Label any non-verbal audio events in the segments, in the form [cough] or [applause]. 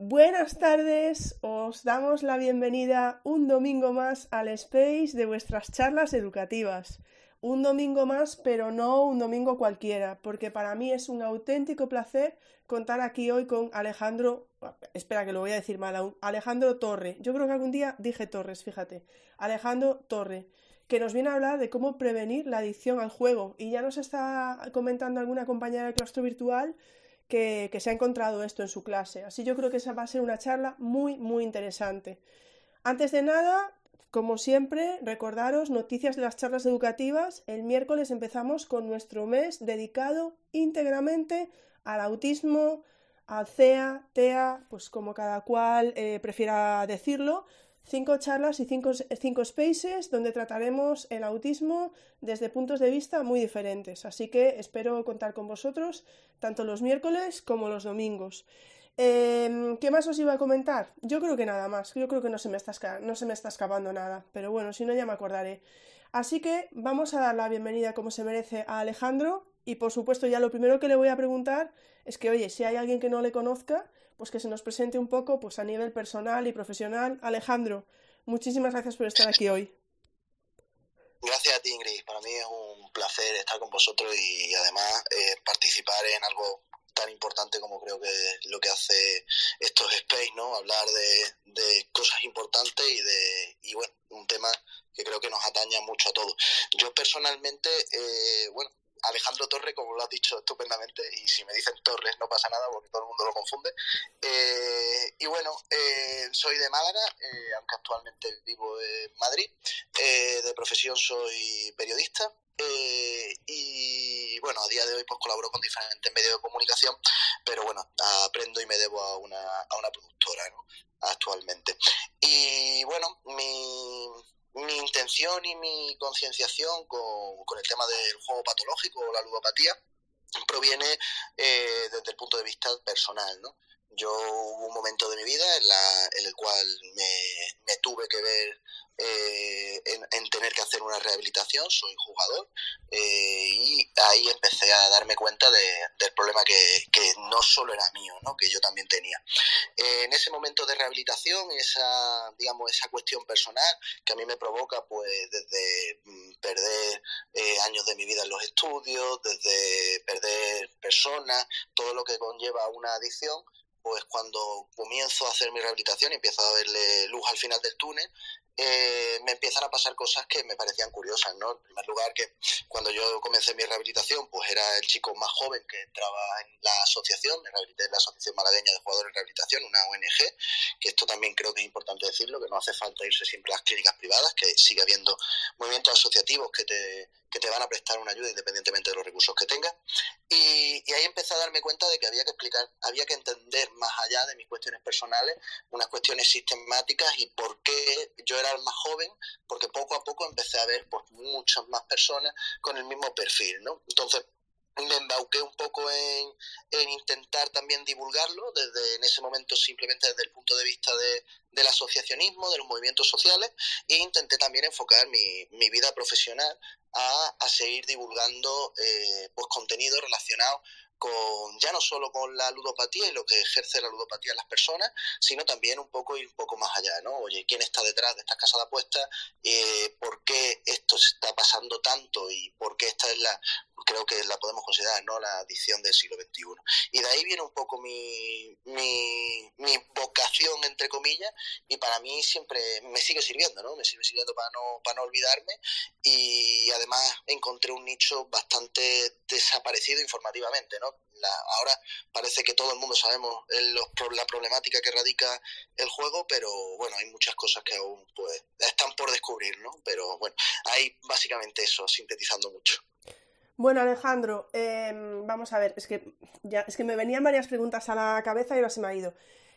Buenas tardes, os damos la bienvenida un domingo más al space de vuestras charlas educativas. Un domingo más, pero no un domingo cualquiera, porque para mí es un auténtico placer contar aquí hoy con Alejandro, espera que lo voy a decir mal aún, Alejandro Torre. Yo creo que algún día dije Torres, fíjate. Alejandro Torre, que nos viene a hablar de cómo prevenir la adicción al juego. Y ya nos está comentando alguna compañera del claustro virtual que, se ha encontrado esto en su clase. Así yo creo que esa va a ser una charla muy, muy interesante. Antes de nada, como siempre, recordaros noticias de las charlas educativas. El miércoles empezamos con nuestro mes dedicado íntegramente al autismo, al CEA, TEA, pues como cada cual eh, prefiera decirlo, cinco charlas y cinco, cinco, spaces donde trataremos el autismo desde puntos de vista muy diferentes. Así que espero contar con vosotros tanto los miércoles como los domingos. Em, ¿Qué más os iba a comentar? Yo creo que nada más. Yo creo que no se, me está no se me está escapando nada. Pero bueno, si no ya me acordaré. Así que vamos a dar la bienvenida como se merece a Alejandro. Y por supuesto ya lo primero que le voy a preguntar es que, oye, si hay alguien que no le conozca, pues que se nos presente un poco pues a nivel personal y profesional. Alejandro, muchísimas gracias por estar aquí hoy. Gracias a ti, Ingrid. Para mí es un placer estar con vosotros y además eh, participar en algo tan importante como creo que lo que hace estos space, ¿no? Hablar de, cosas importantes y de y bueno, un tema que creo que nos ataña mucho a todos. Yo personalmente, eh, bueno, Alejandro Torres, como lo has dicho estupendamente, y si me dicen Torres no pasa nada porque todo el mundo lo confunde. Eh, y bueno, eh, soy de Málaga, eh, aunque actualmente vivo en Madrid. de profesión soy periodista. y bueno, a día de hoy pues colaboro con diferentes medios de comunicación, pero bueno, aprendo y me debo a una, a una productora ¿no? actualmente. Y bueno, mi, mi intención y mi concienciación con, con, el tema del juego patológico o la ludopatía proviene eh, desde el punto de vista personal, ¿no? Yo hubo un momento de mi vida en, la, en el cual me, me tuve que ver eh, en, tener que hacer una rehabilitación, soy jugador, eh, y ahí empecé a darme cuenta del problema que, no solo era mío, ¿no? que yo también tenía. Eh, en ese momento de rehabilitación, esa, digamos, esa cuestión personal que a mí me provoca, pues desde mm, perder años de mi vida en los estudios, desde perder personas, todo lo que conlleva una adicción, pues cuando comienzo a hacer mi rehabilitación y empiezo a verle luz al final del túnel, eh, me empiezan a pasar cosas que me parecían curiosas, ¿no? En primer lugar, que cuando yo comencé mi rehabilitación, pues era el chico más joven que entraba en la asociación, me rehabilité en la Asociación Malagueña de Jugadores de Rehabilitación, una ONG, que esto también creo que es importante decirlo, que no hace falta irse siempre a las clínicas privadas, que sigue habiendo movimientos asociativos que te, que te van a prestar una ayuda independientemente de los recursos que tengas. Y, y, ahí empecé a darme cuenta de que había que explicar, había que entender más allá de mis cuestiones personales, unas cuestiones sistemáticas y por qué yo era el más joven, porque poco a poco empecé a ver pues, muchas más personas con el mismo perfil, ¿no? Entonces, me embauqué un poco en, en, intentar también divulgarlo, desde en ese momento simplemente desde el punto de vista de, del asociacionismo, de los movimientos sociales, e intenté también enfocar mi, mi vida profesional a, a seguir divulgando eh, pues contenido relacionado con ya no solo con la ludopatía y lo que ejerce la ludopatía en las personas, sino también un poco ir un poco más allá, ¿no? Oye, ¿quién está detrás de estas casas de apuestas? Eh, ¿Por qué esto se está pasando tanto y por qué esta es la, creo que la podemos considerar, ¿no? La adicción del siglo XXI. Y de ahí viene un poco mi, mi, mi vocación, entre comillas, y para mí siempre me sigue sirviendo, ¿no? Me sigue sirviendo para no, para no olvidarme y además encontré un nicho bastante desaparecido informativamente, ¿no? Ahora parece que todo el mundo sabemos la problemática que radica el juego, pero bueno, hay muchas cosas que aún pues están por descubrir, ¿no? Pero bueno, hay básicamente eso, sintetizando mucho. Bueno, Alejandro, em, vamos a ver, es que ya, es que me venían varias preguntas a la cabeza y ahora se me ha ido.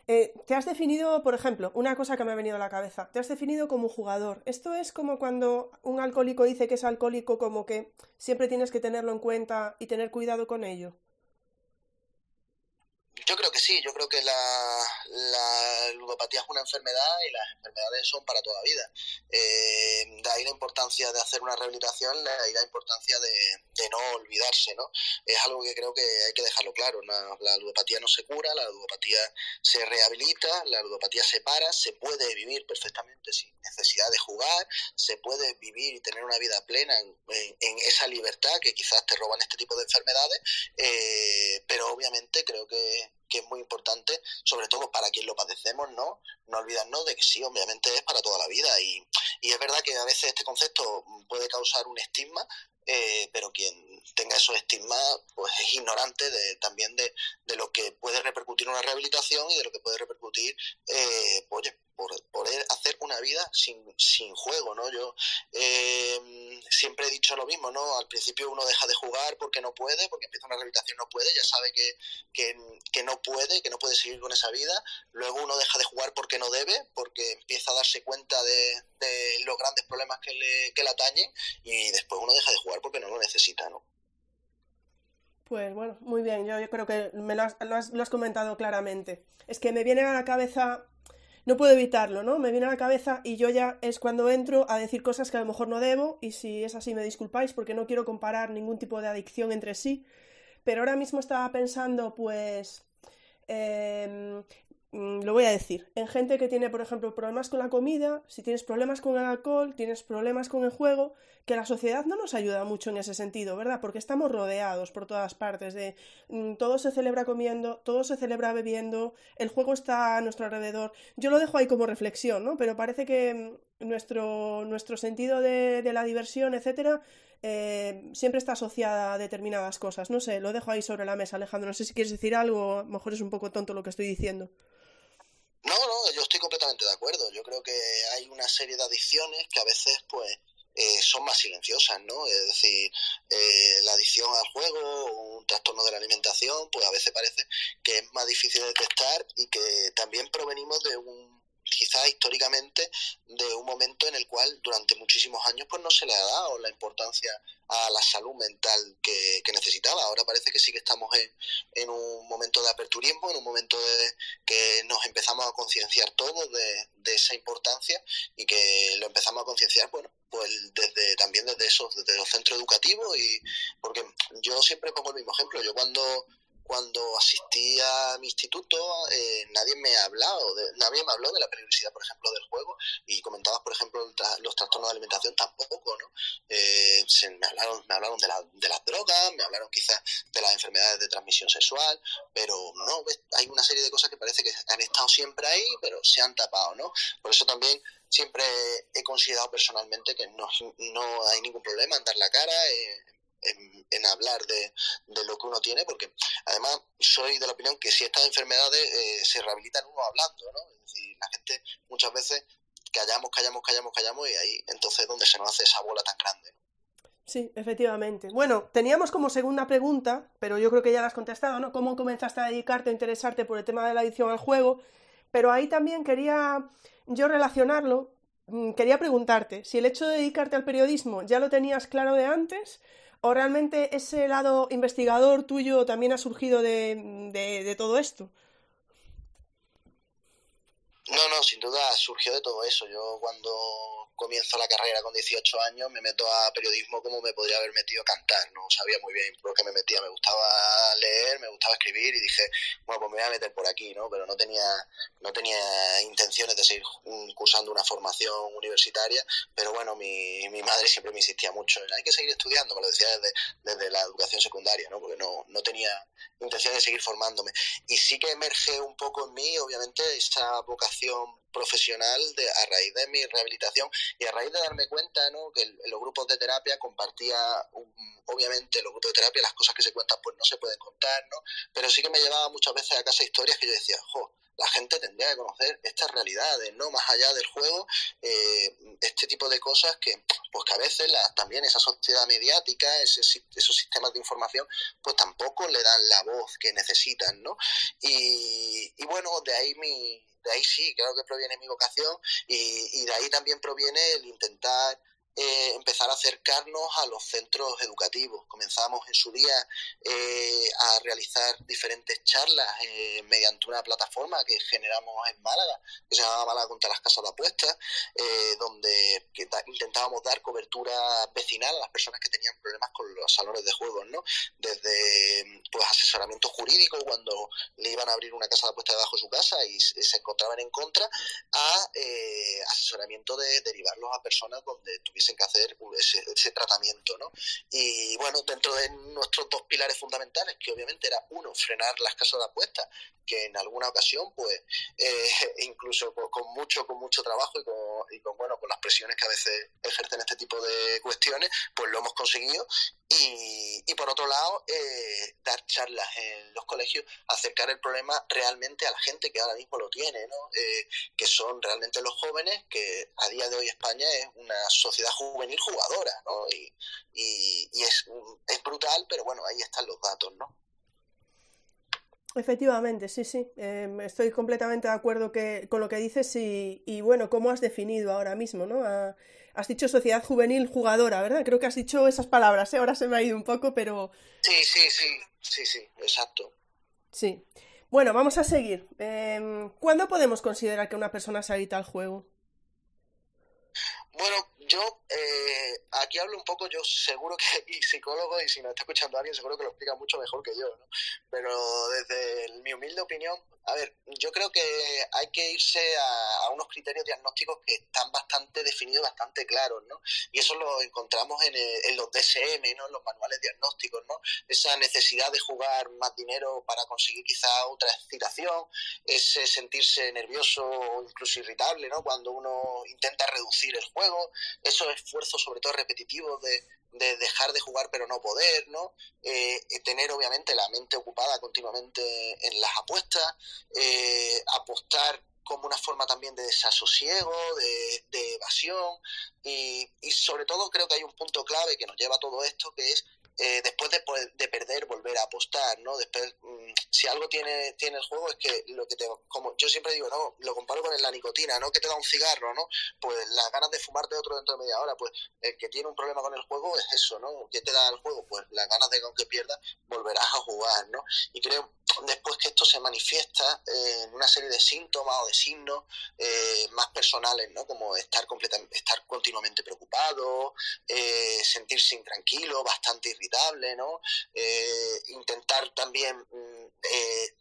Eh, te has definido, por ejemplo, una cosa que me ha venido a la cabeza, te has definido como jugador. Esto es como cuando un alcohólico dice que es alcohólico, como que siempre tienes que tenerlo en cuenta y tener cuidado con ello. Yo creo que sí, yo creo que la, la, ludopatía es una enfermedad y las enfermedades son para toda vida. Eh, de ahí la importancia de hacer una rehabilitación, de ahí la importancia de, de, no olvidarse, ¿no? Es algo que creo que hay que dejarlo claro. La, ludopatía no se cura, la ludopatía se rehabilita, la ludopatía se para, se puede vivir perfectamente sin necesidad de jugar, se puede vivir y tener una vida plena en, en, en esa libertad que quizás te roban este tipo de enfermedades, eh, pero obviamente creo que que es muy importante, sobre todo para quien lo padecemos, ¿no? No olvidarnos de que sí, obviamente es para toda la vida y, y es verdad que a veces este concepto puede causar un estigma, eh, pero quien tenga esos estigmas pues es ignorante de, también de, de, lo que puede repercutir una rehabilitación y de lo que puede repercutir eh, pues, por poder hacer una vida sin, sin juego, ¿no? Yo eh, siempre he dicho lo mismo, ¿no? Al principio uno deja de jugar porque no puede, porque empieza una rehabilitación no puede, ya sabe que, que, que, no puede, que no puede seguir con esa vida. Luego uno deja de jugar porque no debe, porque empieza a darse cuenta de, los grandes problemas que le, que le atañen y después uno deja de jugar porque no lo necesita, ¿no? Pues bueno, muy bien, yo, yo creo que me lo has, lo, has, lo has comentado claramente. Es que me viene a la cabeza no puedo evitarlo, ¿no? Me viene a la cabeza y yo ya es cuando entro a decir cosas que a lo mejor no debo y si es así me disculpáis porque no quiero comparar ningún tipo de adicción entre sí. Pero ahora mismo estaba pensando, pues, eh, lo voy a decir, en gente que tiene, por ejemplo, problemas con la comida, si tienes problemas con el alcohol, tienes problemas con el juego, que la sociedad no nos ayuda mucho en ese sentido, ¿verdad? Porque estamos rodeados por todas partes de mm, todo se celebra comiendo, todo se celebra bebiendo, el juego está a nuestro alrededor. Yo lo dejo ahí como reflexión, ¿no? Pero parece que mm, nuestro, nuestro sentido de, de la diversión, etcétera, eh, siempre está asociada a determinadas cosas. No sé, lo dejo ahí sobre la mesa, Alejandro. No sé si quieres decir algo, a lo mejor es un poco tonto lo que estoy diciendo. No, no, yo estoy completamente de acuerdo. Yo creo que hay una serie de adicciones que a veces, pues, eh, son más silenciosas, ¿no? Es decir, eh, la adicción al juego un trastorno de la alimentación, pues a veces parece que es más difícil de detectar y que también provenimos de un quizás históricamente de un momento en el cual durante muchísimos años pues no se le ha dado la importancia a la salud mental que, necesitaba. Ahora parece que sí que estamos en, en, un momento de aperturismo, en un momento de que nos empezamos a concienciar todos de, de, esa importancia y que lo empezamos a concienciar, bueno, pues desde también desde esos, desde los centros educativos y porque yo siempre pongo el mismo ejemplo. Yo cuando cuando asistí a mi instituto eh, nadie me ha hablado de, nadie me habló de la peligrosidad por ejemplo del juego y comentabas por ejemplo los trastornos de alimentación tampoco no eh, se, me hablaron me hablaron de, la, de, las drogas me hablaron quizás de las enfermedades de transmisión sexual pero no hay una serie de cosas que parece que han estado siempre ahí pero se han tapado no por eso también siempre he considerado personalmente que no, no hay ningún problema en dar la cara eh, en, hablar de, de, lo que uno tiene, porque además soy de la opinión que si estas enfermedades eh, se rehabilitan uno hablando, ¿no? Es decir, la gente muchas veces callamos, callamos, callamos, callamos y ahí entonces es donde se nos hace esa bola tan grande. Sí, efectivamente. Bueno, teníamos como segunda pregunta, pero yo creo que ya la has contestado, ¿no? ¿Cómo comenzaste a dedicarte, a interesarte por el tema de la adicción al juego? Pero ahí también quería yo relacionarlo, mm, quería preguntarte si el hecho de dedicarte al periodismo ya lo tenías claro de antes ¿O realmente ese lado investigador tuyo también ha surgido de, todo esto? No, no, sin duda surgió de todo eso. Yo cuando comienzo la carrera con 18 años me meto a periodismo como me podría haber metido a cantar. No sabía muy bien por qué me metía. Me gustaba leer, me gustaba escribir y dije, bueno, pues me voy a meter por aquí, ¿no? Pero no tenía, no tenía intenciones de seguir cursando una formación universitaria. Pero bueno, mi, mi madre siempre me insistía mucho hay que seguir estudiando, me lo decía desde, desde la educación secundaria, ¿no? Porque no, no tenía intención de seguir formándome. Y sí que emerge un poco en mí, obviamente, esa vocación profesional de, a raíz de mi rehabilitación y a raíz de darme cuenta ¿no? que los grupos de terapia compartía un, obviamente los grupos de terapia las cosas que se cuentan pues no se pueden contar ¿no? pero sí que me llevaba muchas veces a casa historias que yo decía jo, la gente tendría que conocer estas realidades, ¿no? Más allá del juego, eh, este tipo de cosas que, pues que a veces la, también esa sociedad mediática, ese, esos sistemas de información, pues tampoco le dan la voz que necesitan, ¿no? Y, y bueno, de ahí mi, de ahí sí, creo que proviene mi vocación y, y de ahí también proviene el intentar eh, empezar a acercarnos a los centros educativos. Comenzamos en su día eh, a realizar diferentes charlas eh, mediante una plataforma que generamos en Málaga, que se llama Málaga contra las Casas de Apuestas, donde intentábamos dar cobertura vecinal a las personas que tenían problemas con los salones de juegos, ¿no? Desde pues asesoramiento jurídico cuando le iban a abrir una casa de apuestas debajo de su casa y, se encontraban en contra, a asesoramiento de derivarlos a personas donde tuviesen que hacer ese, tratamiento, ¿no? Y bueno, dentro de nuestros dos pilares fundamentales, que obviamente era uno, frenar las casas de apuestas, que en alguna ocasión, pues, [laughs] eh, incluso con, mucho, con mucho trabajo y con, y con, bueno, con las presiones que a veces ejercen este tipo de cuestiones, pues lo hemos conseguido. Y, y por otro lado, eh, dar charlas en los colegios, acercar el problema realmente a la gente que ahora mismo lo tiene, ¿no? Eh, que son realmente los jóvenes, que a día de hoy España es una sociedad juvenil jugadora, ¿no? Y, y, es, es, brutal, pero bueno, ahí están los datos, ¿no? Efectivamente, sí, sí. Em, estoy completamente de acuerdo que, con lo que dices y, y bueno, cómo has definido ahora mismo, ¿no? has dicho sociedad juvenil jugadora, ¿verdad? Creo que has dicho esas palabras, ¿eh? ahora se me ha ido un poco, pero... Sí, sí, sí, sí, sí, exacto. Sí. Bueno, vamos a seguir. Eh, ¿Cuándo podemos considerar que una persona se habita al juego? Bueno, yo eh, aquí hablo un poco, yo seguro que [laughs] y psicólogo y si nos está escuchando alguien seguro que lo explica mucho mejor que yo, ¿no? Pero desde mi humilde opinión, a ver, yo creo que hay que irse a, unos criterios diagnósticos que están bastante definidos, bastante claros, ¿no? Y eso lo encontramos en, en los DSM, ¿no? En los manuales diagnósticos, ¿no? Esa necesidad de jugar más dinero para conseguir quizá otra excitación, ese sentirse nervioso o incluso irritable, ¿no? Cuando uno intenta reducir el juego, esos esfuerzos sobre todo repetitivos de, de dejar de jugar pero no poder, ¿no? Eh, tener obviamente la mente ocupada continuamente en las apuestas, eh, apostar como una forma también de desasosiego, de, de evasión y, y, sobre todo creo que hay un punto clave que nos lleva a todo esto que es eh, después de, de, perder volver a apostar, ¿no? Después, mm, si algo tiene, tiene el juego es que lo que te, como yo siempre digo, no, lo comparo con la nicotina, ¿no? Que te da un cigarro, ¿no? Pues las ganas de fumarte otro dentro de media hora, pues el que tiene un problema con el juego es eso, ¿no? ¿Qué te da el juego? Pues las ganas de que aunque pierdas, volverás a jugar, ¿no? Y creo después que esto se manifiesta eh, en una serie de síntomas o de signos eh, más personales, ¿no? Como estar completamente, estar continuamente preocupado, eh, sentirse intranquilo, bastante irritable, ¿no? intentar también mm,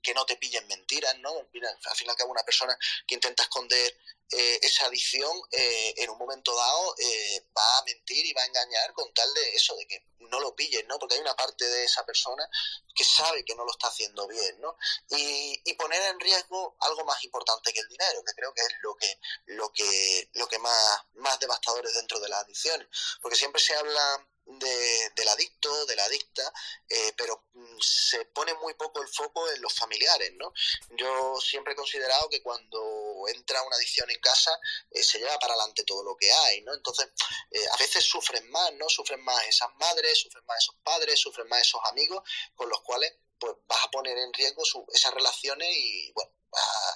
que no te pillen mentiras, ¿no? Al final que una persona que intenta esconder eh, esa adicción eh, en un momento dado eh, va a mentir y va a engañar con tal de eso, de que no lo pillen, ¿no? Porque hay una parte de esa persona que sabe que no lo está haciendo bien, ¿no? Y, y, poner en riesgo algo más importante que el dinero, que creo que es lo que, lo que, lo que más, más devastador es dentro de las adicciones. Porque siempre se habla de, del adicto, de la adicta, eh, pero mm, se pone muy poco el foco en los familiares, ¿no? Yo siempre he considerado que cuando entra una adicción en casa eh, se lleva para adelante todo lo que hay, ¿no? Entonces, eh, a veces sufren más, ¿no? Sufren más esas madres, sufren más esos padres, sufren más esos amigos con los cuales pues vas a poner en riesgo esas relaciones y, bueno,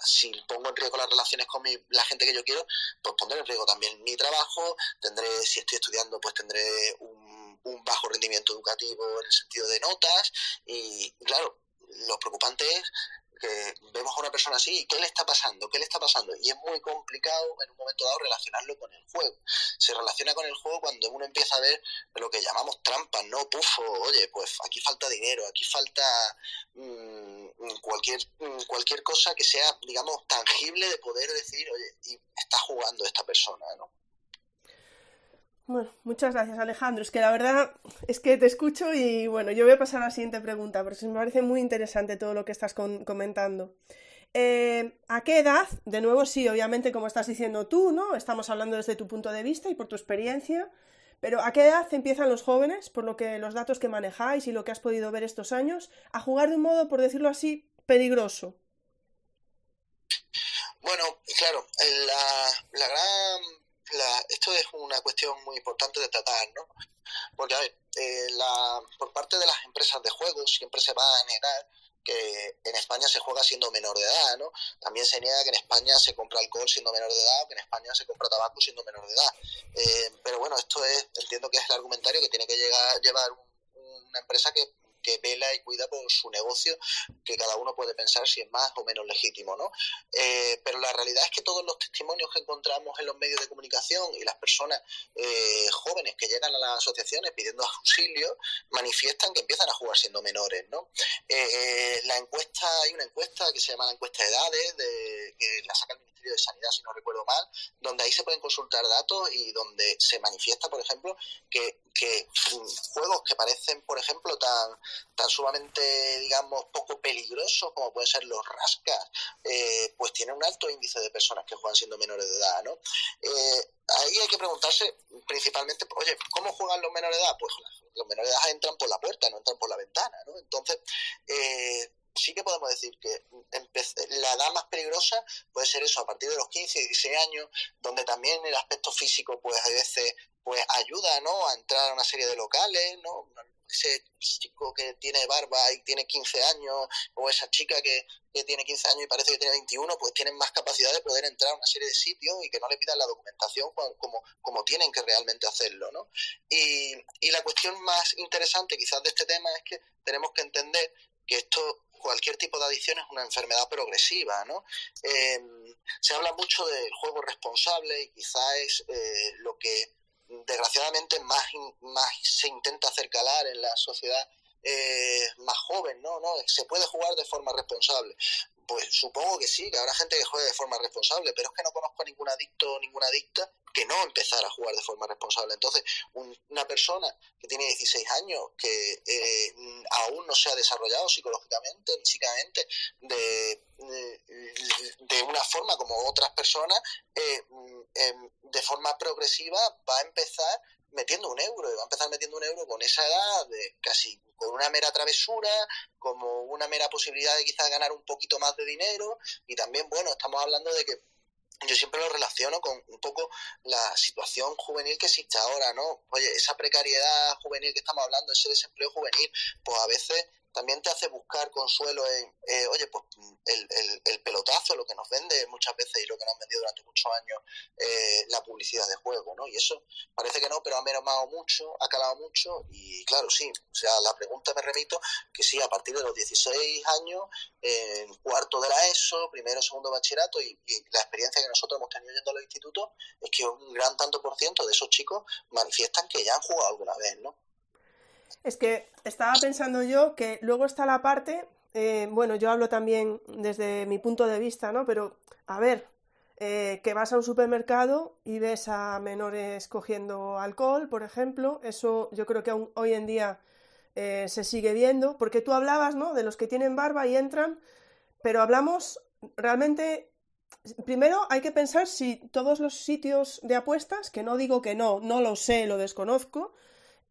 si pongo en riesgo las relaciones con la gente que yo quiero, pues pondré en riesgo también mi trabajo, tendré, si estoy estudiando, pues tendré un un bajo rendimiento educativo en el sentido de notas y, claro, lo preocupante es que vemos a una persona así y qué le está pasando, qué le está pasando. Y es muy complicado en un momento dado relacionarlo con el juego. Se relaciona con el juego cuando uno empieza a ver lo que llamamos trampas, ¿no? Pufo, oye, pues aquí falta dinero, aquí falta mmm, cualquier, cualquier cosa que sea, digamos, tangible de poder decir, oye, y está jugando esta persona, ¿no? Bueno, muchas gracias Alejandro. Es que la verdad es que te escucho y bueno, yo voy a pasar a la siguiente pregunta, porque me parece muy interesante todo lo que estás comentando. Eh, ¿A qué edad? De nuevo, sí, obviamente, como estás diciendo tú, ¿no? Estamos hablando desde tu punto de vista y por tu experiencia, pero ¿a qué edad empiezan los jóvenes, por lo que los datos que manejáis y lo que has podido ver estos años, a jugar de un modo, por decirlo así, peligroso? Bueno, claro, la, la gran... La, esto es una cuestión muy importante de tratar, ¿no? Porque, a ver, eh, la, por parte de las empresas de juegos siempre se va a negar que en España se juega siendo menor de edad, ¿no? También se niega que en España se compra alcohol siendo menor de edad o que en España se compra tabaco siendo menor de edad. Eh, pero bueno, esto es, entiendo que es el argumentario que tiene que llegar, llevar una empresa que que vela y cuida por su negocio, que cada uno puede pensar si es más o menos legítimo, ¿no? Eh, pero la realidad es que todos los testimonios que encontramos en los medios de comunicación y las personas eh, jóvenes que llegan a las asociaciones pidiendo auxilio manifiestan que empiezan a jugar siendo menores, ¿no? Eh, la encuesta, hay una encuesta que se llama la encuesta de edades, de, que la saca el Ministerio de Sanidad, si no recuerdo mal, donde ahí se pueden consultar datos y donde se manifiesta, por ejemplo, que, que juegos que parecen, por ejemplo, tan tan sumamente, digamos, poco peligrosos como pueden ser los rascas, eh, pues tiene un alto índice de personas que juegan siendo menores de edad, ¿no? Eh, ahí hay que preguntarse principalmente, oye, ¿cómo juegan los menores de edad? Pues los menores de edad entran por la puerta, no entran por la ventana, ¿no? Entonces, eh, sí que podemos decir que la edad más peligrosa puede ser eso, a partir de los 15, 16 años, donde también el aspecto físico, pues a veces pues ayuda, ¿no? A entrar a una serie de locales, ¿no? ese chico que tiene barba y tiene 15 años, o esa chica que, tiene 15 años y parece que tiene 21, pues tienen más capacidad de poder entrar a una serie de sitios y que no le pidan la documentación como, como tienen que realmente hacerlo, ¿no? Y, y la cuestión más interesante quizás de este tema es que tenemos que entender que esto cualquier tipo de adicción es una enfermedad progresiva, ¿no? Eh, se habla mucho del juego responsable y quizás es eh, lo que desgraciadamente más, más se intenta hacer calar en la sociedad eh, más joven, ¿no? ¿no? Se puede jugar de forma responsable. Pues supongo que sí, que habrá gente que juegue de forma responsable, pero es que no conozco a ningún adicto o ninguna adicta que no empezara a jugar de forma responsable. Entonces, una persona que tiene 16 años, que eh, aún no se ha desarrollado psicológicamente, físicamente, de, de, una forma como otras personas, eh, em, de forma progresiva va a empezar metiendo un euro, y va a empezar metiendo un euro con esa edad, de casi con una mera travesura, como una mera posibilidad de quizás ganar un poquito más de dinero, y también, bueno, estamos hablando de que yo siempre lo relaciono con un poco la situación juvenil que existe ahora, ¿no? Oye, esa precariedad juvenil que estamos hablando, ese desempleo juvenil, pues a veces también te hace buscar consuelo en, eh, oye, pues el, el, pelotazo, lo que nos vende muchas veces y lo que nos han vendido durante muchos años eh, la publicidad de juego, ¿no? Y eso parece que no, pero ha mermado mucho, ha calado mucho y claro, sí, o sea, la pregunta me remito que sí, a partir de los 16 años, en cuarto de la ESO, primero, segundo bachillerato y, y la experiencia que nosotros hemos tenido yendo a los institutos es que un gran tanto por ciento de esos chicos manifiestan que ya han jugado alguna vez, ¿no? Es que estaba pensando yo que luego está la parte, eh, bueno, yo hablo también desde mi punto de vista, ¿no? Pero, a ver, eh, que vas a un supermercado y ves a menores cogiendo alcohol, por ejemplo, eso yo creo que aún hoy en día eh, se sigue viendo, porque tú hablabas, ¿no? De los que tienen barba y entran, pero hablamos realmente Primero hay que pensar si todos los sitios de apuestas, que no digo que no, no lo sé, lo desconozco,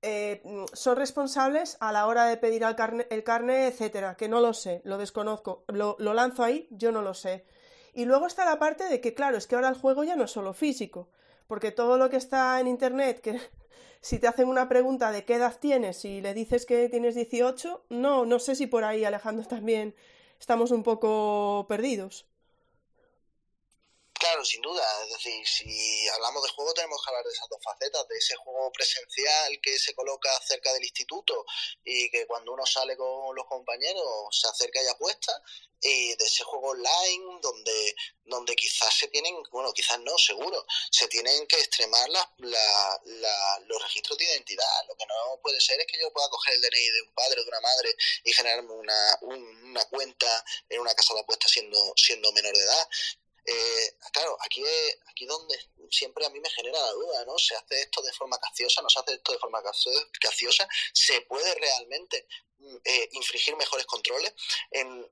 eh, son responsables a la hora de pedir el carne, el carne, etcétera, que no lo sé, lo desconozco, lo, lanzo ahí, yo no lo sé. Y luego está la parte de que, claro, es que ahora el juego ya no es solo físico, porque todo lo que está en internet, que [laughs] si te hacen una pregunta de qué edad tienes y le dices que tienes 18, no, no sé si por ahí, Alejandro, [laughs] también estamos un poco perdidos. Claro, sin duda. Es decir, si hablamos de juego tenemos que hablar de esas dos facetas, de ese juego presencial que se coloca cerca del instituto y que cuando uno sale con los compañeros se acerca y apuesta, y de ese juego online donde, donde quizás se tienen, bueno, quizás no, seguro, se tienen que extremar los registros de identidad. Lo que no puede ser es que yo pueda coger el DNI de un padre o de una madre y generarme una, una cuenta en una casa de apuestas siendo, siendo menor de edad. Eh, claro, aquí es aquí donde siempre a mí me genera la duda, ¿no? ¿Se hace esto de forma caciosa? ¿No se hace esto de forma caciosa? ¿Se puede realmente mm, eh, infringir mejores controles? En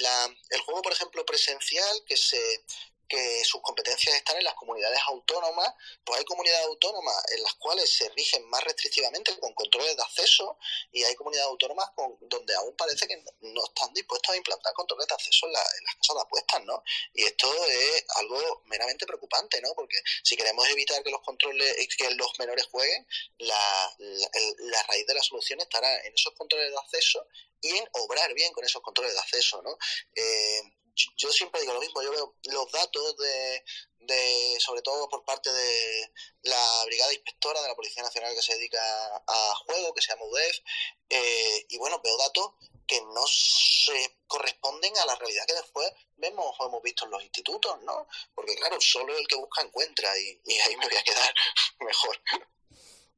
la, el juego, por ejemplo, presencial que se que sus competencias están en las comunidades autónomas, pues hay comunidades autónomas en las cuales se rigen más restrictivamente con controles de acceso y hay comunidades autónomas con, donde aún parece que no están dispuestos a implantar controles de acceso en, las casas de apuestas, ¿no? Y esto es algo meramente preocupante, ¿no? Porque si queremos evitar que los controles, que los menores jueguen, la, la raíz de la solución estará en esos controles de acceso y en obrar bien con esos controles de acceso, ¿no? Eh, yo siempre digo lo mismo, yo veo los datos de, de, sobre todo por parte de la Brigada Inspectora de la Policía Nacional que se dedica a juego, que se llama UDEF, eh, y bueno, veo datos que no se corresponden a la realidad que después vemos o hemos visto en los institutos, ¿no? Porque claro, solo el que busca encuentra y, ahí me voy a quedar [laughs] mejor.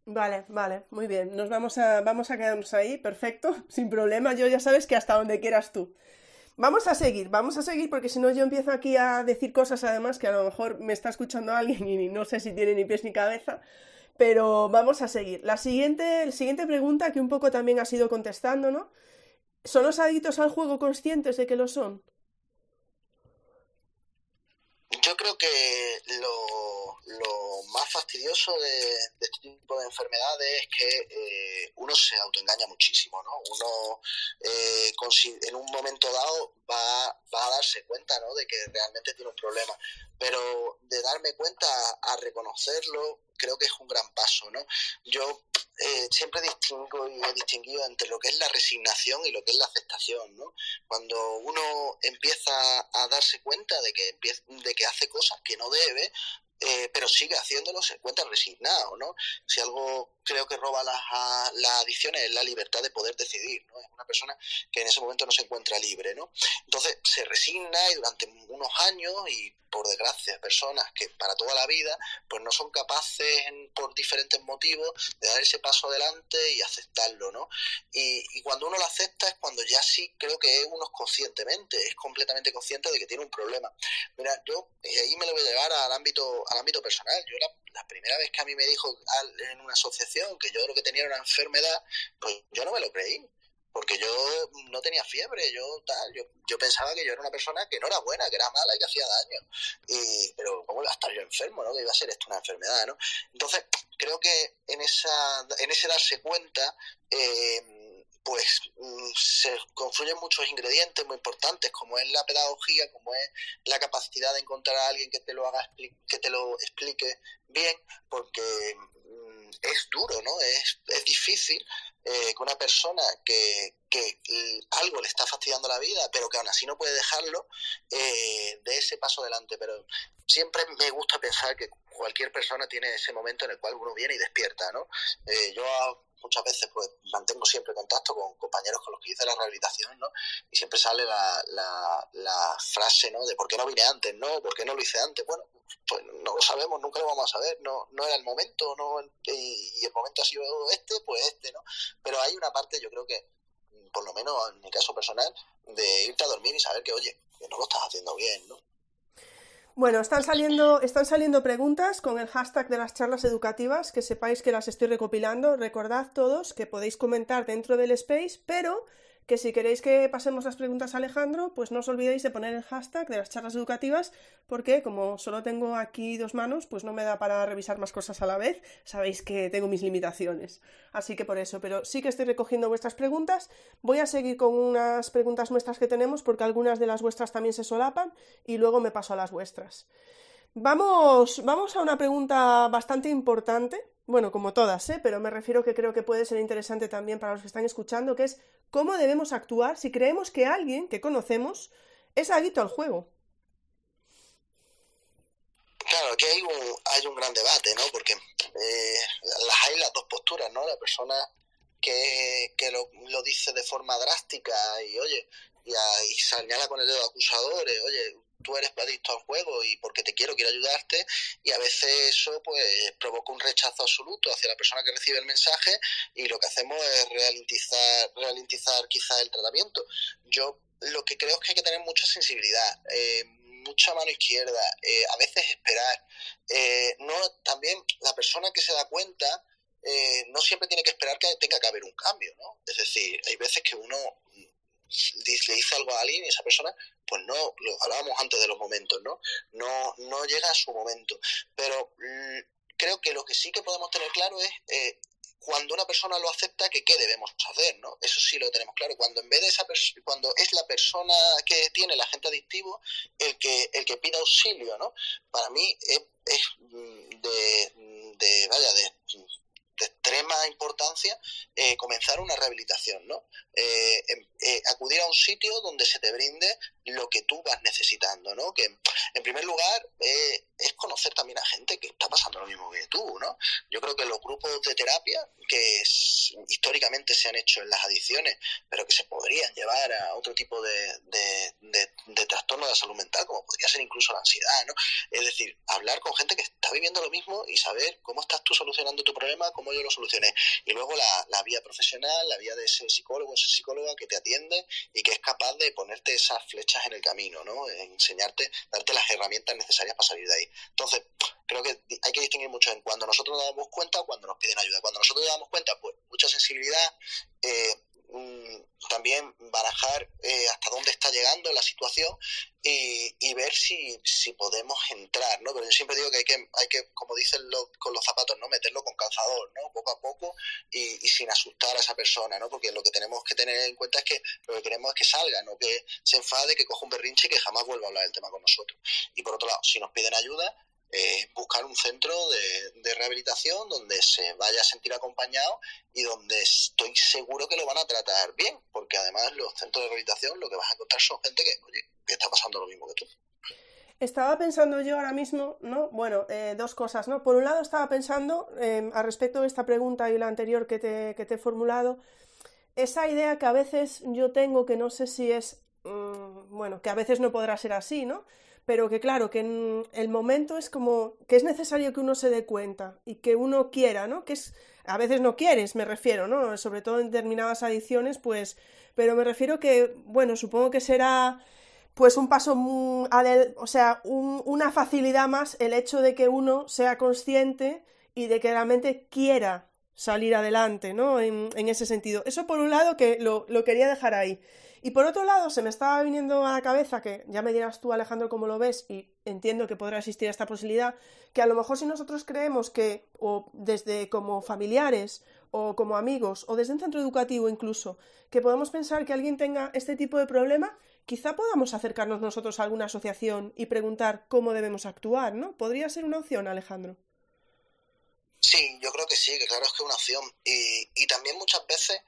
Vale, vale, muy bien. Nos vamos a, vamos a quedarnos ahí, perfecto, [laughs] sin problema. Yo ya sabes que hasta donde quieras tú. Vamos a seguir, vamos a seguir porque si no yo empiezo aquí a decir cosas además que a lo mejor me está escuchando alguien y no sé si tiene ni pies ni cabeza, pero vamos a seguir. La siguiente, la siguiente pregunta que un poco también has ido contestando, ¿no? ¿Son los adictos al juego conscientes de que lo son? Yo creo que lo, más fastidioso de, este tipo de enfermedades es que eh, uno se autoengaña muchísimo, ¿no? Uno eh, en un momento dado va, va a darse cuenta, ¿no? De que realmente tiene un problema, pero de darme cuenta a reconocerlo creo que es un gran paso, ¿no? Yo eh, siempre distingo y he distinguido entre lo que es la resignación y lo que es la aceptación, ¿no? Cuando uno empieza a darse cuenta de que, de que hace cosas que no debe, eh, pero sigue haciéndolo, se encuentra resignado, ¿no? Si algo creo que roba las, las adicciones es la libertad de poder decidir, ¿no? Es una persona que en ese momento no se encuentra libre, ¿no? Entonces se resigna y durante unos años y por desgracia personas que para toda la vida pues no son capaces por diferentes motivos de dar ese paso adelante y aceptarlo, ¿no? Y, cuando uno lo acepta es cuando ya sí creo que uno es conscientemente, es completamente consciente de que tiene un problema. Mira, yo y ahí me lo voy a llevar al ámbito al ámbito personal. Yo la, primera vez que a mí me dijo en una asociación que yo lo que tenía una enfermedad, pues yo no me lo creí. Porque yo no tenía fiebre, yo tal, yo, yo pensaba que yo era una persona que no era buena, que era mala y que hacía daño. Y, pero ¿cómo iba a estar yo enfermo, no? Que iba a ser esto una enfermedad, ¿no? Entonces, creo que en esa, en ese darse cuenta, eh, pues mm, se confluyen muchos ingredientes muy importantes, como es la pedagogía, como es la capacidad de encontrar a alguien que te lo haga que te lo explique bien, porque mm, es duro, ¿no? Es, es difícil eh, que una persona que, que, algo le está fastidiando la vida, pero que aún así no puede dejarlo, eh, de ese paso adelante. Pero siempre me gusta pensar que cualquier persona tiene ese momento en el cual uno viene y despierta, ¿no? Eh, yo muchas veces pues mantengo siempre contacto con compañeros con los que hice la rehabilitación, ¿no? Y siempre sale la, la, frase, ¿no? De ¿por qué no vine antes, no? ¿Por qué no lo hice antes? Bueno, pues no lo sabemos, nunca lo vamos a saber, no, no era el momento, no y, el momento ha sido este, pues este, ¿no? Pero hay una parte, yo creo que, por lo menos en mi caso personal, de irte a dormir y saber que, oye, que no lo estás haciendo bien, ¿no? Bueno, están saliendo, están saliendo preguntas con el hashtag de las charlas educativas, que sepáis que las estoy recopilando. Recordad todos que podéis comentar dentro del space, pero que si queréis que pasemos las preguntas a Alejandro, pues no os olvidéis de poner el hashtag de las charlas educativas, porque como solo tengo aquí dos manos, pues no me da para revisar más cosas a la vez. Sabéis que tengo mis limitaciones. Así que por eso, pero sí que estoy recogiendo vuestras preguntas. Voy a seguir con unas preguntas nuestras que tenemos, porque algunas de las vuestras también se solapan, y luego me paso a las vuestras. Vamos, vamos a una pregunta bastante importante, bueno, como todas, ¿eh? pero me refiero que creo que puede ser interesante también para los que están escuchando, que es cómo debemos actuar si creemos que alguien que conocemos es adicto al juego. Claro, aquí hay un, hay un gran debate, ¿no? Porque eh, las hay las dos posturas, ¿no? La persona que, que lo, lo, dice de forma drástica y, oye, y, y señala con el dedo acusador, eh, oye, tú eres adicto al juego y porque te quiero, quiero ayudarte, y a veces eso pues provoca un rechazo absoluto hacia la persona que recibe el mensaje y lo que hacemos es ralentizar, ralentizar quizás el tratamiento. Yo lo que creo es que hay que tener mucha sensibilidad. Eh, mucha mano izquierda, eh, a veces esperar. Eh, no, también la persona que se da cuenta no siempre tiene que esperar que tenga que haber un cambio, ¿no? Es decir, hay veces que uno le dice algo a alguien y esa persona pues no, lo hablábamos antes de los momentos, ¿no? No, no llega a su momento. Pero mm, creo que lo que sí que podemos tener claro es eh, cuando una persona lo acepta, que qué debemos hacer, ¿no? Eso sí lo tenemos claro. Cuando en vez de esa cuando es la persona que tiene el agente adictivo el que el que pide auxilio, ¿no? Para mí es, es mm, de, de vaya de de extrema importancia eh, comenzar una rehabilitación, ¿no? Eh, em, eh, acudir a un sitio donde se te brinde lo que tú vas necesitando, ¿no? Que en primer lugar es conocer también a gente que está pasando lo mismo que tú, ¿no? Yo creo que los grupos de terapia que históricamente se han hecho en las adicciones, pero que se podrían llevar a otro tipo de, de, de, trastorno de la salud mental, como podría ser incluso la ansiedad, ¿no? Es decir, hablar con gente que está viviendo lo mismo y saber cómo estás tú solucionando tu problema, cómo yo lo solucioné. Y luego la, la vía profesional, la vía de ese psicólogo, esa psicóloga que te atiende y que es capaz de ponerte esas flechas en el camino, ¿no? Enseñarte, darte las herramientas necesarias para salir de ahí. Entonces, creo que hay que distinguir mucho en cuando nosotros nos damos cuenta o cuando nos piden ayuda. Cuando nosotros nos damos cuenta, pues mucha sensibilidad, eh, también barajar eh, hasta dónde está llegando la situación y, y ver si, si, podemos entrar, ¿no? Pero yo siempre digo que hay que, hay que como dicen con los zapatos, ¿no? Meterlo con calzador, ¿no? Poco a poco y, y, sin asustar a esa persona, ¿no? Porque lo que tenemos que tener en cuenta es que lo que queremos es que salga, no que se enfade, que coja un berrinche y que jamás vuelva a hablar del tema con nosotros. Y por otro lado, si nos piden ayuda, eh, buscar un centro de, rehabilitación donde se vaya a sentir acompañado y donde estoy seguro que lo van a tratar bien, porque además los centros de rehabilitación lo que vas a encontrar son gente que, oye, que está pasando lo mismo que tú. Estaba pensando yo ahora mismo, ¿no? Bueno, eh, dos cosas, ¿no? Por un lado estaba pensando, eh, al respecto de esta pregunta y la anterior que te, que te he formulado, esa idea que a veces yo tengo, que no sé si es, mm, bueno, que a veces no podrá ser así, ¿no? Pero que claro, que en el momento es como que es necesario que uno se dé cuenta y que uno quiera, ¿no? Que es a veces no quieres, me refiero, ¿no? Sobre todo en determinadas adicciones, pues, pero me refiero que, bueno, supongo que será pues un paso, o sea, una facilidad más el hecho de que uno sea consciente y de que realmente quiera salir adelante, ¿no? En, en ese sentido. Eso por un lado que lo, lo quería dejar ahí. Y por otro lado, se me estaba viniendo a la cabeza, que ya me dirás tú, Alejandro, cómo lo ves, y entiendo que podrá existir esta posibilidad, que a lo mejor si nosotros creemos que, o desde como familiares, o como amigos, o desde un centro educativo incluso, que podemos pensar que alguien tenga este tipo de problema, quizá podamos acercarnos nosotros a alguna asociación y preguntar cómo debemos actuar, ¿no? Podría ser una opción, Alejandro. Sí, yo creo que sí, que claro es que es una opción. Y, y también muchas veces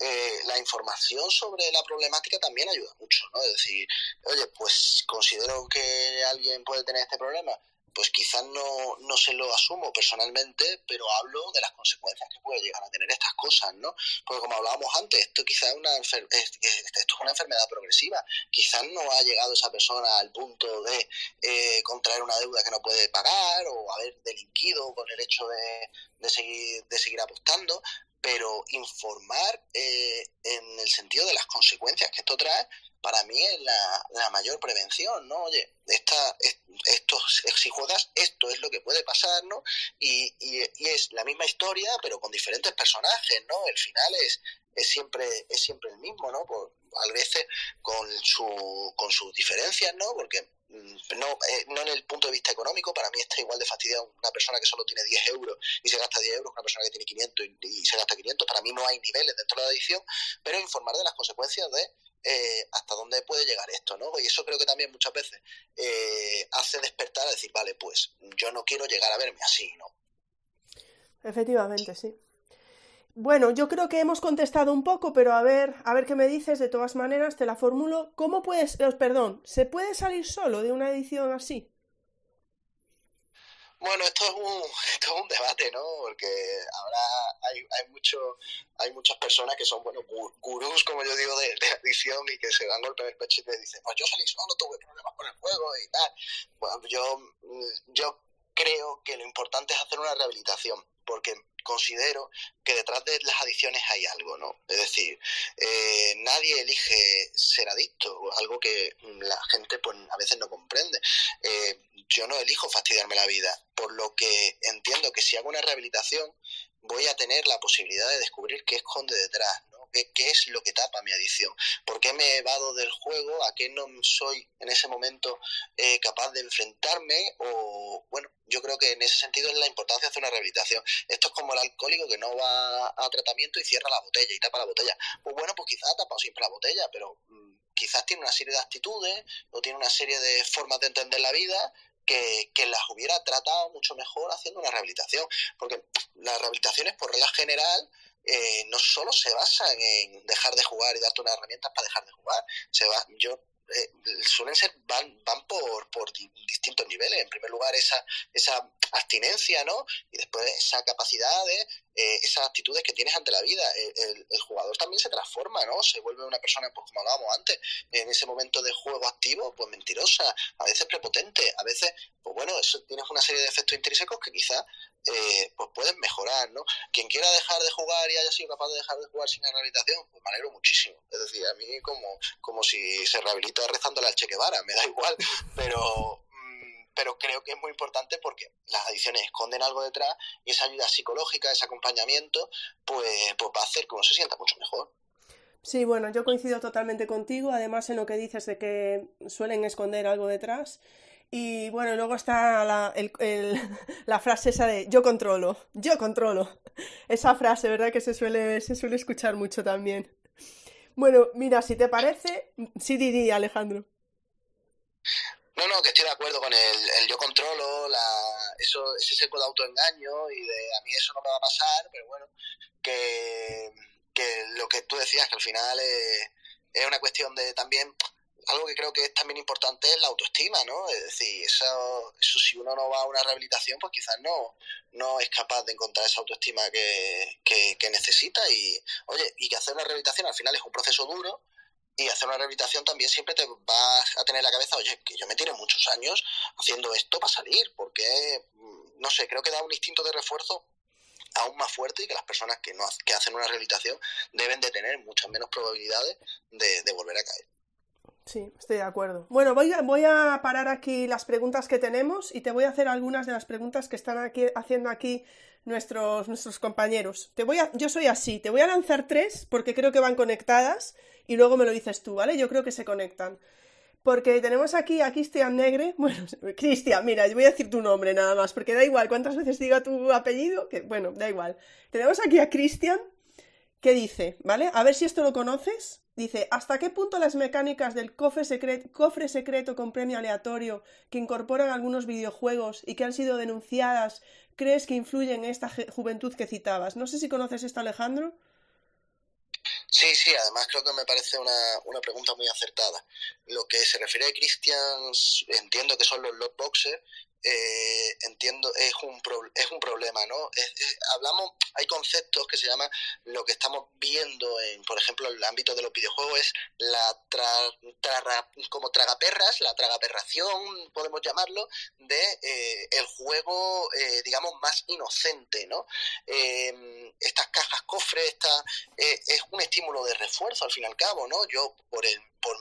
eh, la información sobre la problemática también ayuda mucho, ¿no? Es decir, oye, pues considero que alguien puede tener este problema, pues quizás no, no se lo asumo personalmente, pero hablo de las consecuencias que puede llegar a tener estas cosas, ¿no? Porque como hablábamos antes, esto quizás es una, esto es una enfermedad progresiva, quizás no ha llegado esa persona al punto de eh, contraer una deuda que no puede pagar o haber delinquido con el hecho de, de seguir, de seguir apostando, pero informar eh, en el sentido de las consecuencias que esto trae, para mí es la, la mayor prevención, ¿no? Oye, esta, esto, si juegas, esto es lo que puede pasar, ¿no? Y, y, es la misma historia, pero con diferentes personajes, ¿no? El final es, es siempre, es siempre el mismo, ¿no? Por, a veces con, su, con sus diferencias, ¿no? Porque no, eh, no en el punto de vista económico, para mí está igual de fastidiado una persona que solo tiene 10 euros y se gasta 10 euros que una persona que tiene 500 y, se gasta 500. Para mí no hay niveles dentro de la adicción, pero informar de las consecuencias de eh, hasta dónde puede llegar esto, ¿no? Y eso creo que también muchas veces eh, hace despertar a decir, vale, pues yo no quiero llegar a verme así, ¿no? Efectivamente, sí. Bueno, yo creo que hemos contestado un poco, pero a ver, a ver qué me dices. De todas maneras, te la formulo. ¿Cómo puedes, eh, perdón, se puede salir solo de una edición así? Bueno, esto es un, [laughs] esto es un debate, ¿no? Porque ahora hay, hay, mucho, hay muchas personas que son, bueno, gurús, como yo digo, de, de adicción y que se dan golpe en el pecho y te dicen, pues yo salí solo, tuve problemas con el juego y tal. Bueno, yo, yo creo que lo importante es hacer una rehabilitación, porque considero que detrás de las adicciones hay algo, ¿no? Es decir, eh, nadie elige ser adicto, algo que la gente pues a veces no comprende. Eh, yo no elijo fastidiarme la vida, por lo que entiendo que si hago una rehabilitación voy a tener la posibilidad de descubrir qué esconde detrás, ¿Qué, es lo que tapa mi adicción? ¿Por qué me he evado del juego? ¿A qué no soy en ese momento eh, capaz de enfrentarme? O, bueno, yo creo que en ese sentido es la importancia de hacer una rehabilitación. Esto es como el alcohólico que no va a tratamiento y cierra la botella y tapa la botella. Pues bueno, pues quizás ha tapado siempre la botella, pero mm, quizás tiene una serie de actitudes o tiene una serie de formas de entender la vida que, que, las hubiera tratado mucho mejor haciendo una rehabilitación. Porque las rehabilitaciones, por regla general, eh, no solo se basan en dejar de jugar y darte unas herramientas para dejar de jugar. Se va, yo eh, suelen ser van van por, por distintos niveles en primer lugar esa esa abstinencia no y después esa capacidad de eh, esas actitudes que tienes ante la vida. El, jugador también se transforma, ¿no? Se vuelve una persona, pues como hablábamos antes, en ese momento de juego activo, pues mentirosa, a veces prepotente, a veces, pues bueno, eso tienes una serie de efectos intrínsecos que quizás eh, pues pueden mejorar, ¿no? Quien quiera dejar de jugar y haya sido capaz de dejar de jugar sin rehabilitación, pues me alegro muchísimo. Es decir, a mí como, como si se rehabilita rezándole al Che Guevara, me da [laughs] igual, pero pero creo que es muy importante porque las adicciones esconden algo detrás y esa ayuda psicológica, ese acompañamiento, pues, pues va a hacer que uno se sienta mucho mejor. Sí, bueno, yo coincido totalmente contigo, además en lo que dices de que suelen esconder algo detrás. Y bueno, luego está la, [laughs] la frase esa de yo controlo, yo controlo. Esa frase, ¿verdad? Que se suele, se suele escuchar mucho también. Bueno, mira, si te parece, sí, Didi, Alejandro. No, no, que estoy de acuerdo con el, yo controlo, la, eso, ese seco de autoengaño y de a mí eso no me va a pasar, pero bueno, que, lo que tú decías, que al final es, es una cuestión de también algo que creo que es también importante es la autoestima, ¿no? Es decir, eso, eso si uno no va a una rehabilitación, pues quizás no, no es capaz de encontrar esa autoestima que, que, que necesita y, oye, y que hacer una rehabilitación al final es un proceso duro, y hacer una rehabilitación también siempre te vas a tener en la cabeza, oye, que yo me tiene muchos años haciendo esto para salir, porque, mm, no sé, creo que da un instinto de refuerzo aún más fuerte y que las personas que, no, que hacen una rehabilitación deben de tener muchas menos probabilidades de, volver a caer. Sí, estoy de acuerdo. Bueno, voy a, voy a parar aquí las preguntas que tenemos y te voy a hacer algunas de las preguntas que están aquí, haciendo aquí nuestros, nuestros compañeros. Te voy a, yo soy así, te voy a lanzar tres porque creo que van conectadas y luego me lo dices tú, ¿vale? Yo creo que se conectan. Porque tenemos aquí a Cristian Negre. [laughs] Bueno, Cristian, mira, yo voy a decir tu nombre nada más, porque da igual cuántas veces diga tu apellido, que bueno, da igual. Tenemos aquí a Cristian que dice, ¿vale? A ver si esto lo conoces. Dice, ¿hasta qué punto las mecánicas del cofre, cofre secreto con premio aleatorio que incorporan algunos videojuegos y que han sido denunciadas crees que influyen en esta juventud que citabas? No sé si conoces esto, Alejandro. Sí, sí, además creo que me parece una, una pregunta muy acertada. Lo que se refiere a Christian, entiendo que son los lockboxes, eh, entiendo, es un, es un problema, ¿no? hablamos, hay conceptos que se llaman lo que estamos viendo en, por ejemplo, en el ámbito de los videojuegos es la tra, como tragaperras, la tragaperración, podemos llamarlo, de eh, el juego, eh, digamos, más inocente, ¿no? estas cajas cofres, esta, es un estímulo de refuerzo al fin y al cabo, ¿no? Yo por el por,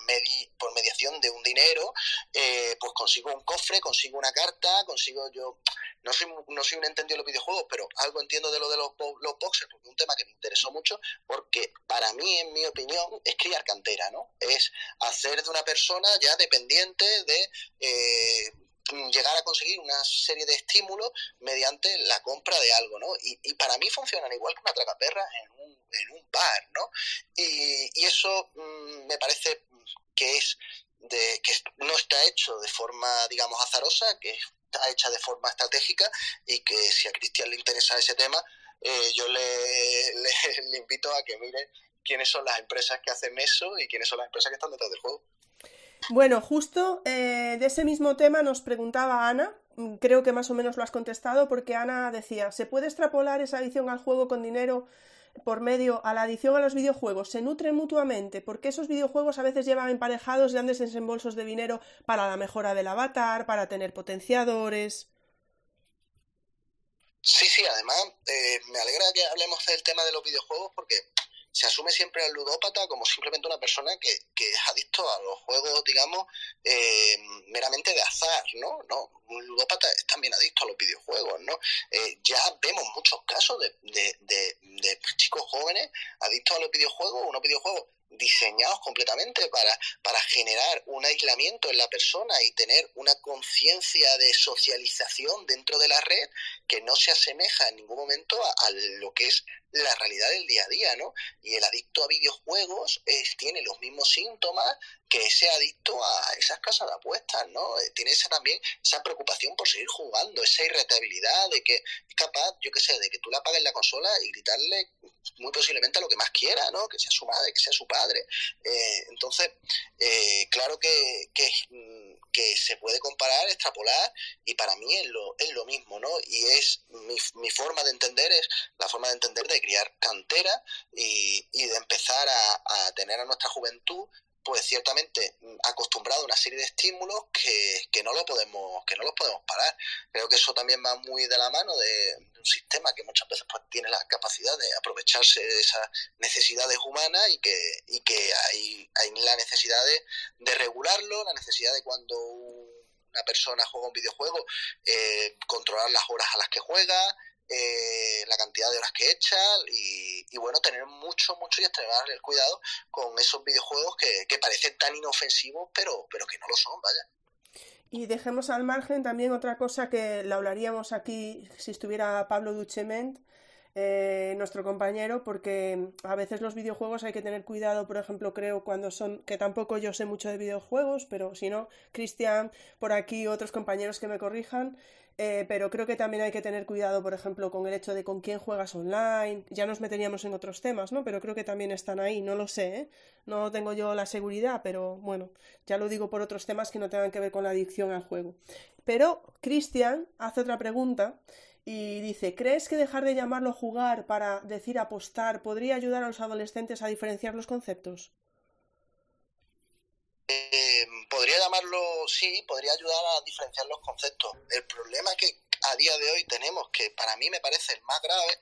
por mediación de un dinero, eh, pues consigo un cofre, consigo una carta, consigo yo... No soy, no soy un entendido de los videojuegos, pero algo entiendo de lo de los, los boxes, porque es un tema que me interesó mucho, porque para mí, en mi opinión, es criar cantera, ¿no? Es hacer de una persona ya dependiente de... Eh, llegar a conseguir una serie de estímulos mediante la compra de algo, ¿no? Y, y para mí funcionan igual que una tragaperra en un, en un bar, ¿no? Y, y eso mm, me parece que es de que no está hecho de forma, digamos, azarosa, que está hecha de forma estratégica y que si a Cristian le interesa ese tema, eh, yo [laughs] le, invito a que mire quiénes son las empresas que hacen eso y quiénes son las empresas que están detrás del juego. Bueno, justo eh, de ese mismo tema nos preguntaba Ana, creo que más o menos lo has contestado, porque Ana decía, ¿se puede extrapolar esa adicción al juego con dinero por medio a la adición a los videojuegos se nutren mutuamente, porque esos videojuegos a veces llevan emparejados grandes desembolsos de dinero para la mejora del avatar, para tener potenciadores. Sí, sí, además eh, me alegra que hablemos del tema de los videojuegos porque se asume siempre al ludópata como simplemente una persona que, es adicto a los juegos, digamos, eh, meramente de azar, ¿no? No, un ludópata es también adicto a los videojuegos, ¿no? Eh, ya vemos muchos casos de, de, de chicos jóvenes adictos a los videojuegos, unos videojuegos diseñados completamente para, para generar un aislamiento en la persona y tener una conciencia de socialización dentro de la red que no se asemeja en ningún momento a, lo que es la realidad del día a día, ¿no? Y el adicto a videojuegos tiene los mismos síntomas que ese adicto a esas casas de apuestas, ¿no? Eh, tiene esa también esa preocupación por seguir jugando, esa irritabilidad de que es capaz, yo qué sé, de que tú la apagues la consola y gritarle muy posiblemente a lo que más quiera, ¿no? Que sea su madre, que sea su padre. Eh, entonces, eh, claro que, que, que, se puede comparar, extrapolar, y para mí es lo, es lo mismo, ¿no? Y es mi, mi forma de entender, es la forma de entender de criar cantera y, y de empezar a, a tener a nuestra juventud pues ciertamente mm, acostumbrado a una serie de estímulos que, que, no lo podemos que no los podemos parar. Creo que eso también va muy de la mano de, un sistema que muchas veces pues, tiene la capacidad de aprovecharse de esas necesidades humanas y que y que hay, hay la necesidad de, de regularlo la necesidad de cuando una persona juega un videojuego eh, controlar las horas a las que juega eh, la cantidad de horas que echa y, bueno, tener mucho, mucho y extremar el cuidado con esos videojuegos que, parecen tan inofensivos, pero, pero que no lo son, vaya. Y dejemos al margen también otra cosa que la hablaríamos aquí si estuviera Pablo Duchement, eh, nuestro compañero, porque a veces los videojuegos hay que tener cuidado, por ejemplo, creo cuando son, que tampoco yo sé mucho de videojuegos, pero si no, Cristian, por aquí otros compañeros que me corrijan, eh, pero creo que también hay que tener cuidado, por ejemplo, con el hecho de con quién juegas online. Ya nos meteríamos en otros temas, ¿no? Pero creo que también están ahí, no lo sé, ¿eh? No tengo yo la seguridad, pero bueno, ya lo digo por otros temas que no tengan que ver con la adicción al juego. Pero Cristian hace otra pregunta y dice, ¿crees que dejar de llamarlo jugar para decir apostar podría ayudar a los adolescentes a diferenciar los conceptos? Eh, podría llamarlo, sí, podría ayudar a diferenciar los conceptos. El problema que a día de hoy tenemos, que para mí me parece el más grave,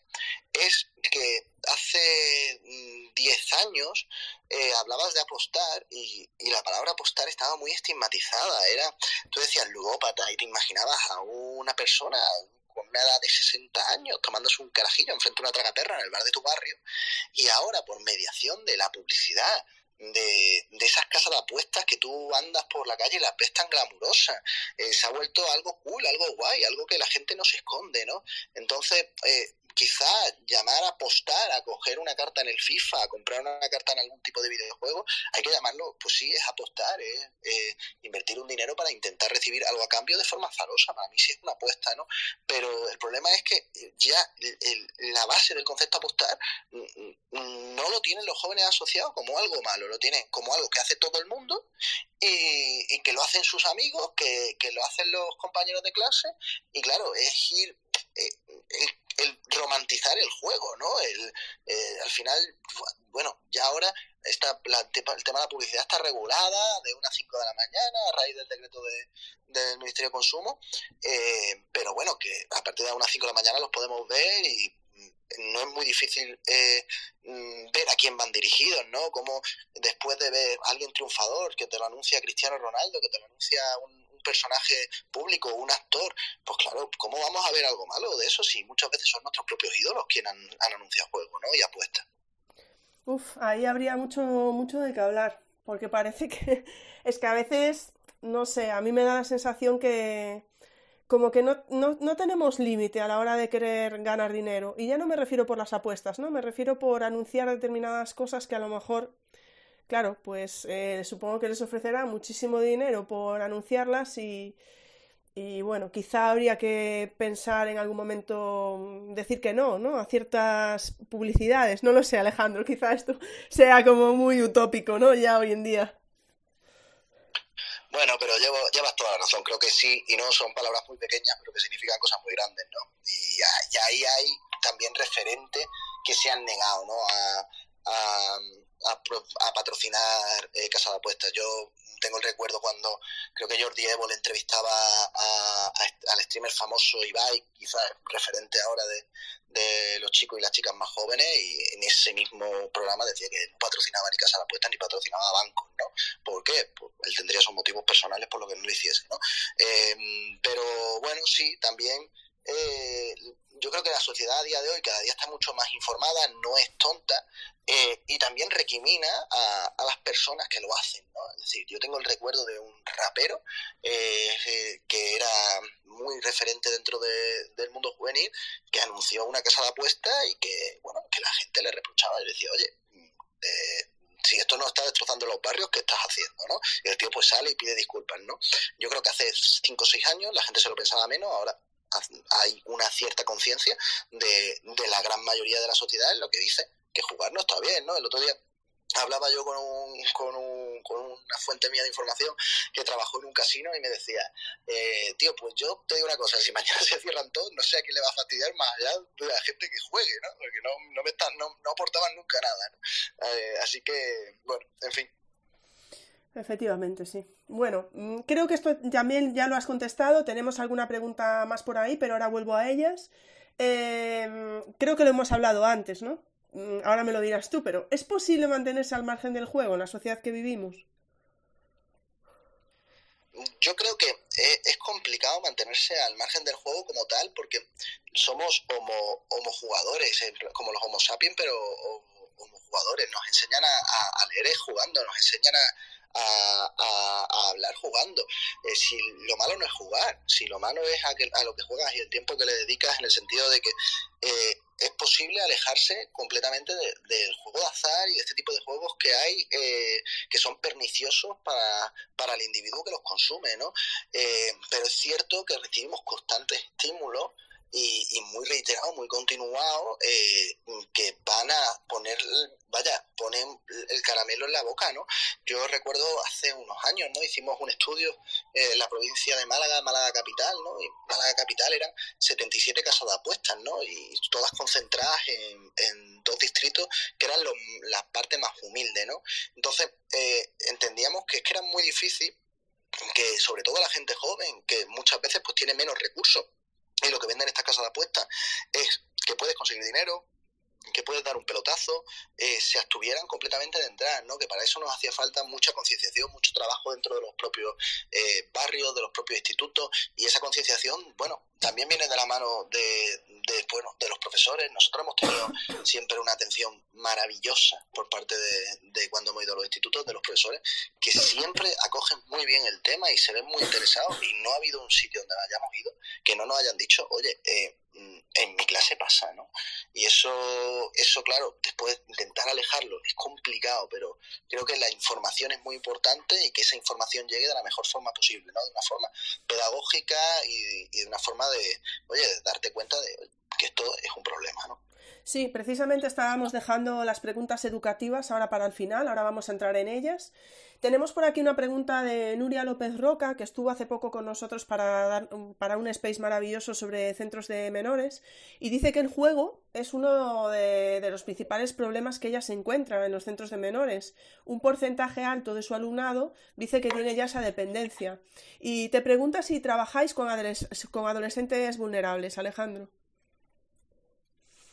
es que hace 10 mm, años eh, hablabas de apostar y, la palabra apostar estaba muy estigmatizada. Era, tú decías ludópata y te imaginabas a una persona con una edad de 60 años tomándose un carajillo enfrente de una tragaperra en el bar de tu barrio y ahora por mediación de la publicidad de, de, esas casas de apuestas que tú andas por la calle y las ves tan glamurosas. Eh, se ha vuelto algo cool, algo guay, algo que la gente no se esconde, ¿no? Entonces, eh, quizá llamar a apostar, a coger una carta en el FIFA, a comprar una carta en algún tipo de videojuego, hay que llamarlo, pues sí, es apostar, es invertir un dinero para intentar recibir algo a cambio de forma zarosa. Para mí sí es una apuesta, ¿no? Pero el problema es que ya la base del concepto apostar no lo tienen los jóvenes asociados como algo malo, lo tienen como algo que hace todo el mundo y, que lo hacen sus amigos, que, que, lo hacen los compañeros de clase, y claro, es ir eh, el, romantizar el juego, ¿no? El, eh, al final, bueno, ya ahora está el tema de la publicidad está regulada de unas 5 de la mañana a raíz del decreto de, del Ministerio de Consumo, eh, pero bueno, que a partir de unas 5 de la mañana los podemos ver y no es muy difícil eh, mm, ver a quién van dirigidos, ¿no? Como después de ver a alguien triunfador, que te lo anuncia Cristiano Ronaldo, que te lo anuncia un, personaje público, un actor, pues claro, ¿cómo vamos a ver algo malo de eso si muchas veces son nuestros propios ídolos quienes han, anunciado juegos, ¿no? Y apuestas. Uf, ahí habría mucho, mucho de qué hablar, porque parece que [laughs] es que a veces, no sé, a mí me da la sensación que como que no, no, no tenemos límite a la hora de querer ganar dinero. Y ya no me refiero por las apuestas, ¿no? Me refiero por anunciar determinadas cosas que a lo mejor, claro, pues eh, supongo que les ofrecerá muchísimo dinero por anunciarlas y, y bueno, quizá habría que pensar en algún momento decir que no, ¿no? A ciertas publicidades. No lo sé, Alejandro, [laughs] quizá esto sea como muy utópico, ¿no? Ya hoy en día. Bueno, pero llevo, llevas toda la razón, creo que sí, y no son palabras muy pequeñas, pero que significan cosas muy grandes, ¿no? Y, ahí hay también referentes que se han negado, ¿no? A, patrocinar eh, Casa de Apuestas. Yo tengo el recuerdo cuando creo que Jordi Evo le entrevistaba a, al streamer famoso Ibai, quizás referente ahora de, los chicos y las chicas más jóvenes y en ese mismo programa decía que no patrocinaba ni casa de apuestas ni patrocinaba bancos, ¿no? ¿Por qué? Pues él tendría sus motivos personales por lo que no lo hiciese, ¿no? Em, pero bueno, sí, también eh, yo creo que la sociedad a día de hoy cada día está mucho más informada, no es tonta eh, y también recrimina a, las personas que lo hacen. ¿no? Es decir, yo tengo el recuerdo de un rapero eh, que era muy referente dentro del mundo juvenil que anunció una casa de apuestas y que, bueno, que la gente le reprochaba y decía, oye, si esto no está destrozando los barrios, ¿qué estás haciendo? ¿no? Y el tío pues sale y pide disculpas, ¿no? Yo creo que hace 5 o 6 años la gente se lo pensaba menos, ahora hay una cierta conciencia de, de la gran mayoría de la sociedad en lo que dice que jugar no está bien, ¿no? El otro día hablaba yo con, un, con, un, con una fuente mía de información que trabajó en un casino y me decía, eh, tío, pues yo te digo una cosa, si mañana [laughs] se cierran todos, no sé a quién le va a fastidiar más allá de la gente que juegue, ¿no? Porque no, me están, no aportaban nunca nada, ¿no? Eh, así que, bueno, en fin. Efectivamente, sí. Bueno, mm, creo que esto también ya lo has contestado. Tenemos alguna pregunta más por ahí, pero ahora vuelvo a ellas. Em, creo que lo hemos hablado antes, ¿no? Mm, ahora me lo dirás tú, pero ¿es posible mantenerse al margen del juego en la sociedad que vivimos? Yo creo que es complicado mantenerse al margen del juego como tal, porque somos homo, homo jugadores, eh, como los homo sapiens, pero homo jugadores. Nos enseñan a, a leer jugando, nos enseñan a, a, hablar jugando. Eh, si lo malo no es jugar, si lo malo es a, lo que juegas y el tiempo que le dedicas en el sentido de que eh, es posible alejarse completamente del juego de azar y de este tipo de juegos que hay eh, que son perniciosos para, para el individuo que los consume, ¿no? pero es cierto que recibimos constantes estímulos y, muy reiterado, muy continuado, eh, que van a poner, vaya, ponen el caramelo en la boca, ¿no? Yo recuerdo hace unos años, ¿no? Hicimos un estudio en la provincia de Málaga, Málaga Capital, ¿no? Y Málaga Capital eran 77 casas de apuestas, ¿no? Y todas concentradas en, dos distritos que eran las partes más humildes, ¿no? Entonces, eh, entendíamos que es que era muy difícil que sobre todo la gente joven, que muchas veces pues tiene menos recursos, y lo que venden estas casas de apuestas es que puedes conseguir dinero, que puedes dar un pelotazo, eh, se abstuvieran completamente de entrar, ¿no? Que para eso nos hacía falta mucha concienciación, mucho trabajo dentro de los propios eh, barrios, de los propios institutos, y esa concienciación, bueno, también viene de la mano de, de, bueno, de los profesores. Nosotros hemos tenido siempre una atención maravillosa por parte de, de, cuando hemos ido a los institutos, de los profesores, que siempre acogen muy bien el tema y se ven muy interesados, y no ha habido un sitio donde hayamos ido que no nos hayan dicho, oye, eh, mm, en mi clase pasa, ¿no? Y eso, eso, claro, después intentar alejarlo es complicado, pero creo que la información es muy importante y que esa información llegue de la mejor forma posible, ¿no? De una forma pedagógica y, y de una forma de, oye, de darte cuenta de que esto es un problema, ¿no? Sí, precisamente estábamos dejando las preguntas educativas ahora para el final, ahora vamos a entrar en ellas. Tenemos por aquí una pregunta de Nuria López Roca, que estuvo hace poco con nosotros para, dar, para un space maravilloso sobre centros de menores, y dice que el juego es uno de, los principales problemas que ella se encuentra en los centros de menores. Un porcentaje alto de su alumnado dice que tiene ya esa dependencia. Y te pregunta si trabajáis con, con adolescentes vulnerables, Alejandro.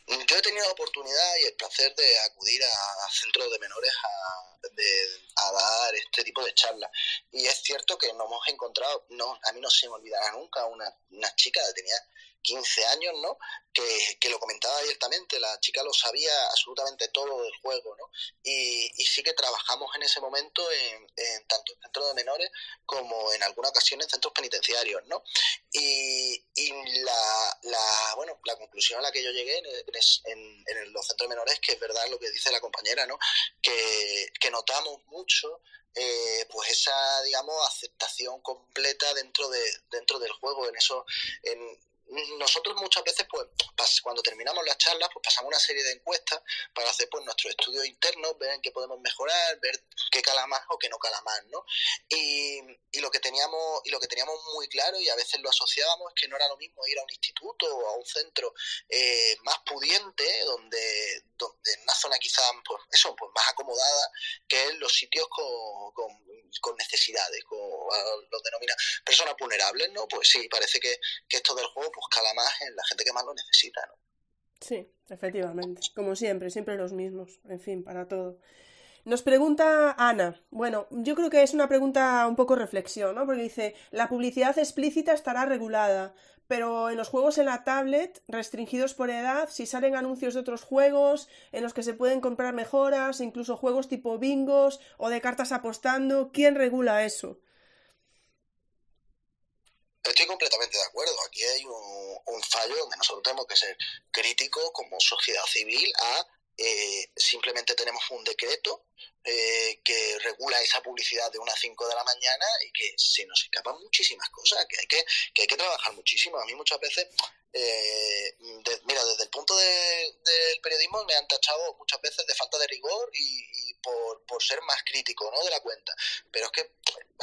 Yo he tenido la oportunidad y el placer de acudir a, centros de menores a, dar este tipo de charlas. Y es cierto que nos hemos encontrado, no, a mí no se me olvidará nunca, una, una chica que tenía 15 años, ¿no? Que, que, lo comentaba abiertamente, la chica lo sabía absolutamente todo del juego, ¿no? Y, y sí que trabajamos en ese momento en, en, tanto en centros de menores como en alguna ocasión en centros penitenciarios, ¿no? Y, y la, la, bueno, la conclusión a la que yo llegué en, en, los centros de menores es que es verdad lo que dice la compañera, ¿no? Que, que notamos mucho eh, pues esa digamos aceptación completa dentro de dentro del juego en eso en, nosotros muchas veces, pues, cuando terminamos las charlas, pues pasamos una serie de encuestas para hacer pues nuestros estudios internos, ver en qué podemos mejorar, ver qué cala más o qué no cala más, ¿no? Y, y lo que teníamos, y lo que teníamos muy claro, y a veces lo asociábamos, es que no era lo mismo ir a un instituto o a un centro eh, más pudiente, donde, donde en una zona quizás pues, eso, pues más acomodada, que en los sitios con, con con necesidades, con, los denomina personas vulnerables, ¿no? Pues sí, parece que, que esto del juego pues cala más en la gente que más lo necesita, ¿no? Sí, efectivamente, como siempre, siempre los mismos, en fin, para todo. Nos pregunta Ana, bueno, yo creo que es una pregunta un poco reflexión, ¿no? Porque dice, la publicidad explícita estará regulada, pero en los juegos en la tablet, restringidos por edad, si salen anuncios de otros juegos en los que se pueden comprar mejoras, incluso juegos tipo bingos o de cartas apostando, ¿quién regula eso? Estoy completamente de acuerdo. Aquí hay un, fallo donde nosotros tenemos que ser críticos como sociedad civil a eh, simplemente tenemos un decreto eh, que regula esa publicidad de unas 5 de la mañana y que se nos escapan muchísimas cosas, que hay que, que, hay que trabajar muchísimo. A mí muchas veces, eh, mira, desde el punto de, del periodismo me han tachado muchas veces de falta de rigor y, y por, por, ser más crítico ¿no? de la cuenta. Pero es que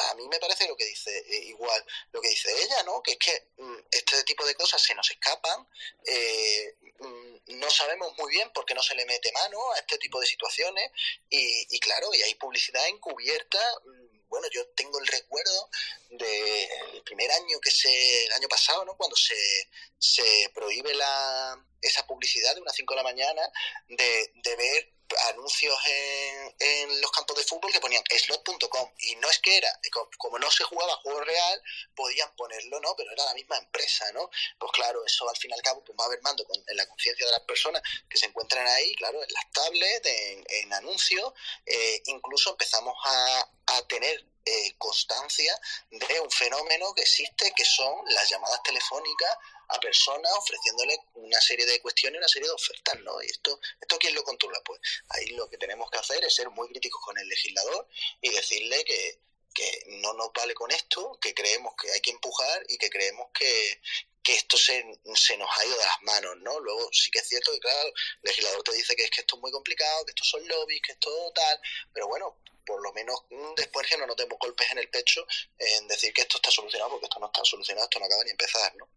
a mí me parece lo que dice, eh, igual, lo que dice ella, ¿no? Que es que mm, este tipo de cosas se nos escapan, eh, mm, no sabemos muy bien por qué no se le mete mano a este tipo de situaciones y, y claro, y hay publicidad encubierta mm, bueno, yo tengo el recuerdo del primer año que se, el año pasado, ¿no? Cuando se, se prohíbe la, esa publicidad de unas 5 de la mañana, de, de ver anuncios en, en, los campos de fútbol que ponían slot.com y no es que era, como no se jugaba juego real, podían ponerlo, ¿no? Pero era la misma empresa, ¿no? Pues claro, eso al fin y al cabo pues va a haber mando en la conciencia de las personas que se encuentran ahí, claro, en las tablets, en, en anuncios, eh, incluso empezamos a, a tener eh, constancia de un fenómeno que existe, que son las llamadas telefónicas a personas ofreciéndole una serie de cuestiones, una serie de ofertas, ¿no? Y esto, esto quién lo controla, pues ahí lo que tenemos que hacer es ser muy críticos con el legislador y decirle que, que no nos vale con esto, que creemos que hay que empujar y que creemos que, que esto se, se, nos ha ido de las manos, ¿no? Luego sí que es cierto que, claro, el legislador te dice que es que esto es muy complicado, que estos son lobbies, que esto tal, pero bueno, por lo menos mm, después que no nos demos golpes en el pecho en decir que esto está solucionado, porque esto no está solucionado, esto no acaba ni empezar, ¿no?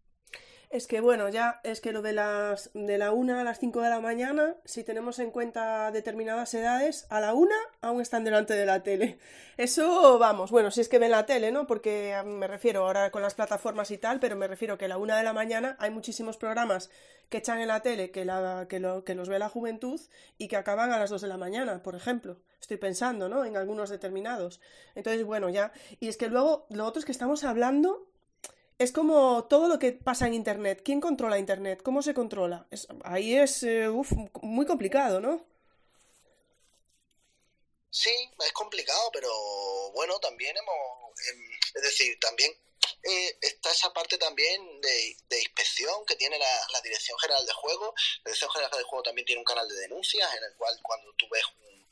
Es que bueno, ya es que lo de las de la una a las 5 de la mañana, si tenemos en cuenta determinadas edades, a la una aún están delante de la tele. Eso, vamos, bueno, si es que ven la tele, ¿no? Porque me refiero ahora con las plataformas y tal, pero me refiero que a la una de la mañana hay muchísimos programas que echan en la tele que, la, que, lo, que los ve la juventud y que acaban a las 2 de la mañana, por ejemplo. Estoy pensando, ¿no? En algunos determinados. Entonces, bueno, ya. Y es que luego, lo otro es que estamos hablando es como todo lo que pasa en Internet. ¿Quién controla Internet? ¿Cómo se controla? Es, ahí es eh, muy complicado, ¿no? Sí, es complicado, pero bueno, también hemos, em, es decir, también eh, está esa parte también de, inspección que tiene la, la, Dirección General de Juego. La Dirección General de Juego también tiene un canal de denuncias en el cual cuando tú ves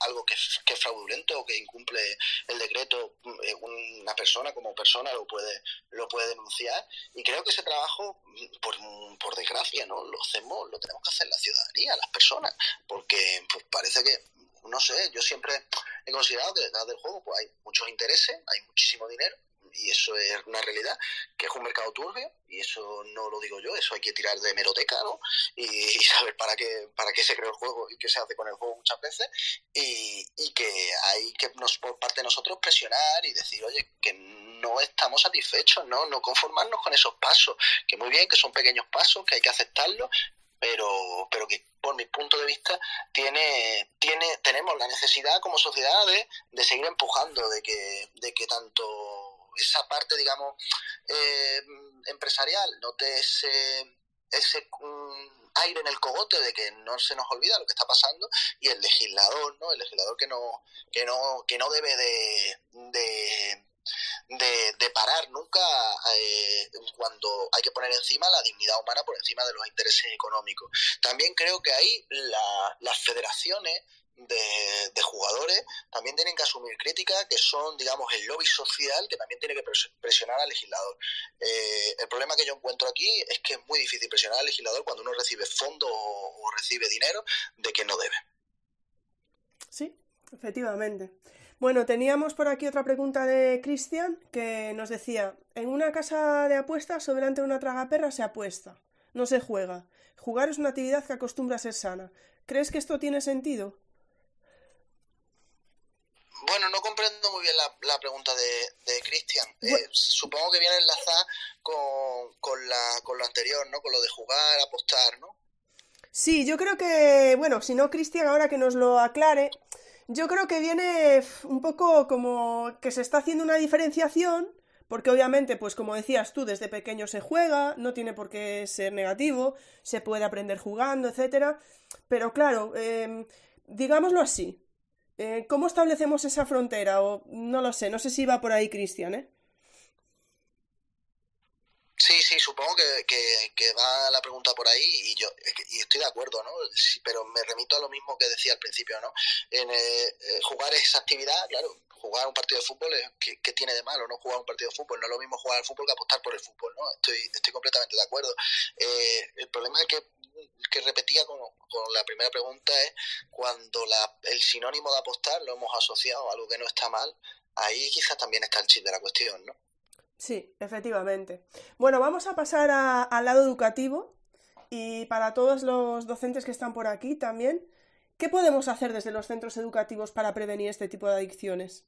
algo que es, fraudulento o que incumple el decreto, eh, una persona como persona lo puede, lo puede denunciar. Y creo que ese trabajo, por, por desgracia, ¿no? Lo hacemos, lo tenemos que hacer la ciudadanía, las personas, porque pues, parece que no sé, yo siempre he considerado que detrás del juego pues hay muchos intereses, hay muchísimo dinero, y eso es una realidad, que es un mercado turbio, y eso no lo digo yo, eso hay que tirar de meroteca, ¿no? Y, y saber para qué, para qué se creó el juego y qué se hace con el juego muchas veces, y, y que hay que, nos, por parte de nosotros, presionar y decir, oye, que no estamos satisfechos, ¿no? No conformarnos con esos pasos, que muy bien, que son pequeños pasos, que hay que aceptarlos, pero, pero que por mi punto de vista tiene, tiene, tenemos la necesidad como sociedad de, de seguir empujando, de que, de que tanto esa parte, digamos, eh, empresarial note ese, ese um, aire en el cogote de que no se nos olvida lo que está pasando y el legislador, ¿no? El legislador que no, que no, que no debe de, de de, de, parar nunca eh, cuando hay que poner encima la dignidad humana por encima de los intereses económicos. También creo que ahí la, las federaciones de, también tienen que asumir críticas que son, digamos, el lobby social que también tiene que presionar al legislador. Eh, el problema que yo encuentro aquí es que es muy difícil presionar al legislador cuando uno recibe fondos o, recibe dinero de que no debe. Sí, efectivamente. Bueno, teníamos por aquí otra pregunta de Cristian que nos decía, en una casa de apuestas o delante de una tragaperra se apuesta, no se juega. Jugar es una actividad que acostumbra a ser sana. ¿Crees que esto tiene sentido? Bueno, no comprendo muy bien la, pregunta de, de Cristian. Eh, supongo que viene enlazada con, con, la, con lo anterior, ¿no? Con lo de jugar, apostar, ¿no? Sí, yo creo que, bueno, si no, Cristian, ahora que nos lo aclare, yo creo que viene un poco como que se está haciendo una diferenciación, porque obviamente, pues como decías tú, desde pequeño se juega, no tiene por qué ser negativo, se puede aprender jugando, etcétera, pero claro, em, digámoslo así, eh, ¿cómo establecemos esa frontera? O no lo sé, no sé si va por ahí Cristian, ¿eh? Sí, sí, supongo que, que, va la pregunta por ahí y yo y estoy de acuerdo, ¿no? pero me remito a lo mismo que decía al principio, ¿no? En eh, eh, jugar esa actividad, claro, jugar un partido de fútbol, ¿qué, ¿qué, tiene de malo no jugar un partido de fútbol? No es lo mismo jugar al fútbol que apostar por el fútbol, ¿no? Estoy, estoy completamente de acuerdo. El problema es que, que repetía con, con, la primera pregunta es cuando la, el sinónimo de apostar lo hemos asociado a algo que no está mal, ahí quizás también está el chip de la cuestión, ¿no? Sí, efectivamente. Bueno, vamos a pasar al lado educativo y para todos los docentes que están por aquí también, ¿qué podemos hacer desde los centros educativos para prevenir este tipo de adicciones?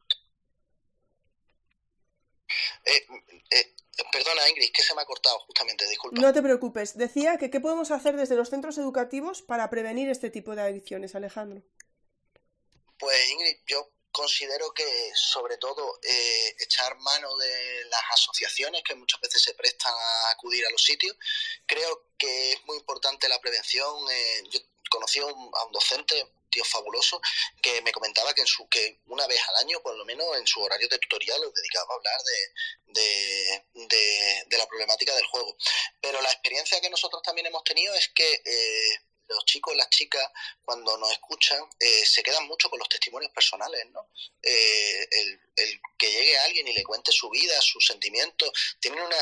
Eh, eh, perdona, Ingrid, que se me ha cortado justamente, disculpa. No te preocupes. Decía que qué podemos hacer desde los centros educativos para prevenir este tipo de adicciones, Alejandro. Pues Ingrid, yo considero que sobre todo eh, echar mano de las asociaciones que muchas veces se prestan a acudir a los sitios. Creo que es muy importante la prevención. Eh, yo conocí a un, docente, tío fabuloso, que me comentaba que, en su, que una vez al año, por lo menos en su horario de tutorial, lo dedicaba a hablar de, de, la problemática del juego. Pero la experiencia que nosotros también hemos tenido es que... Eh, los chicos las chicas, cuando nos escuchan, eh, se quedan mucho con los testimonios personales, ¿no? Eh, el, el, que llegue alguien y le cuente su vida, sus sentimientos, tienen una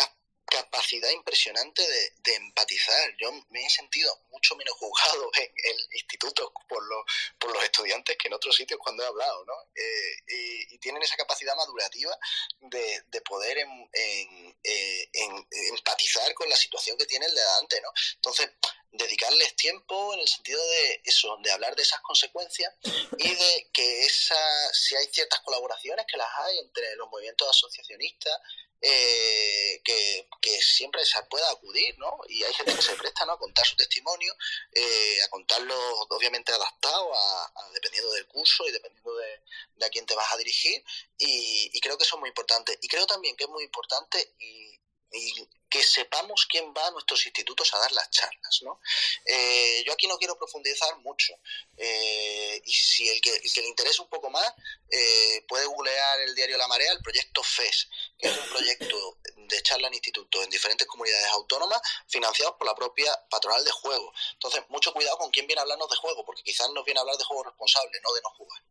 capacidad impresionante de, empatizar. Yo me he sentido mucho menos juzgado [laughs] en el instituto por los, por los estudiantes que en otros sitios cuando he hablado, ¿no? Eh, y, tienen esa capacidad madurativa de, de poder en, en, empatizar con la situación que tiene el de adelante, ¿no? Entonces, dedicarles tiempo en el sentido de eso, de hablar de esas consecuencias y de que esa, si hay ciertas colaboraciones que las hay entre los movimientos asociacionistas, eh, que, siempre se pueda acudir, ¿no? Y hay gente que se presta, ¿no? A contar su testimonio, eh, a contarlo obviamente adaptado a, dependiendo del curso y dependiendo de, a quién te vas a dirigir y, y creo que eso es muy importante. Y creo también que es muy importante y y que sepamos quién va a nuestros institutos a dar las charlas. ¿no? Eh, yo aquí no quiero profundizar mucho eh, y si el que, le interesa un poco más eh, puede googlear el diario La Marea, el proyecto FES, que es un proyecto de charla en institutos en diferentes comunidades autónomas financiados por la propia patronal de juego. Entonces, mucho cuidado con quién viene a hablarnos de juego, porque quizás nos viene a hablar de juego responsable, no de no jugar.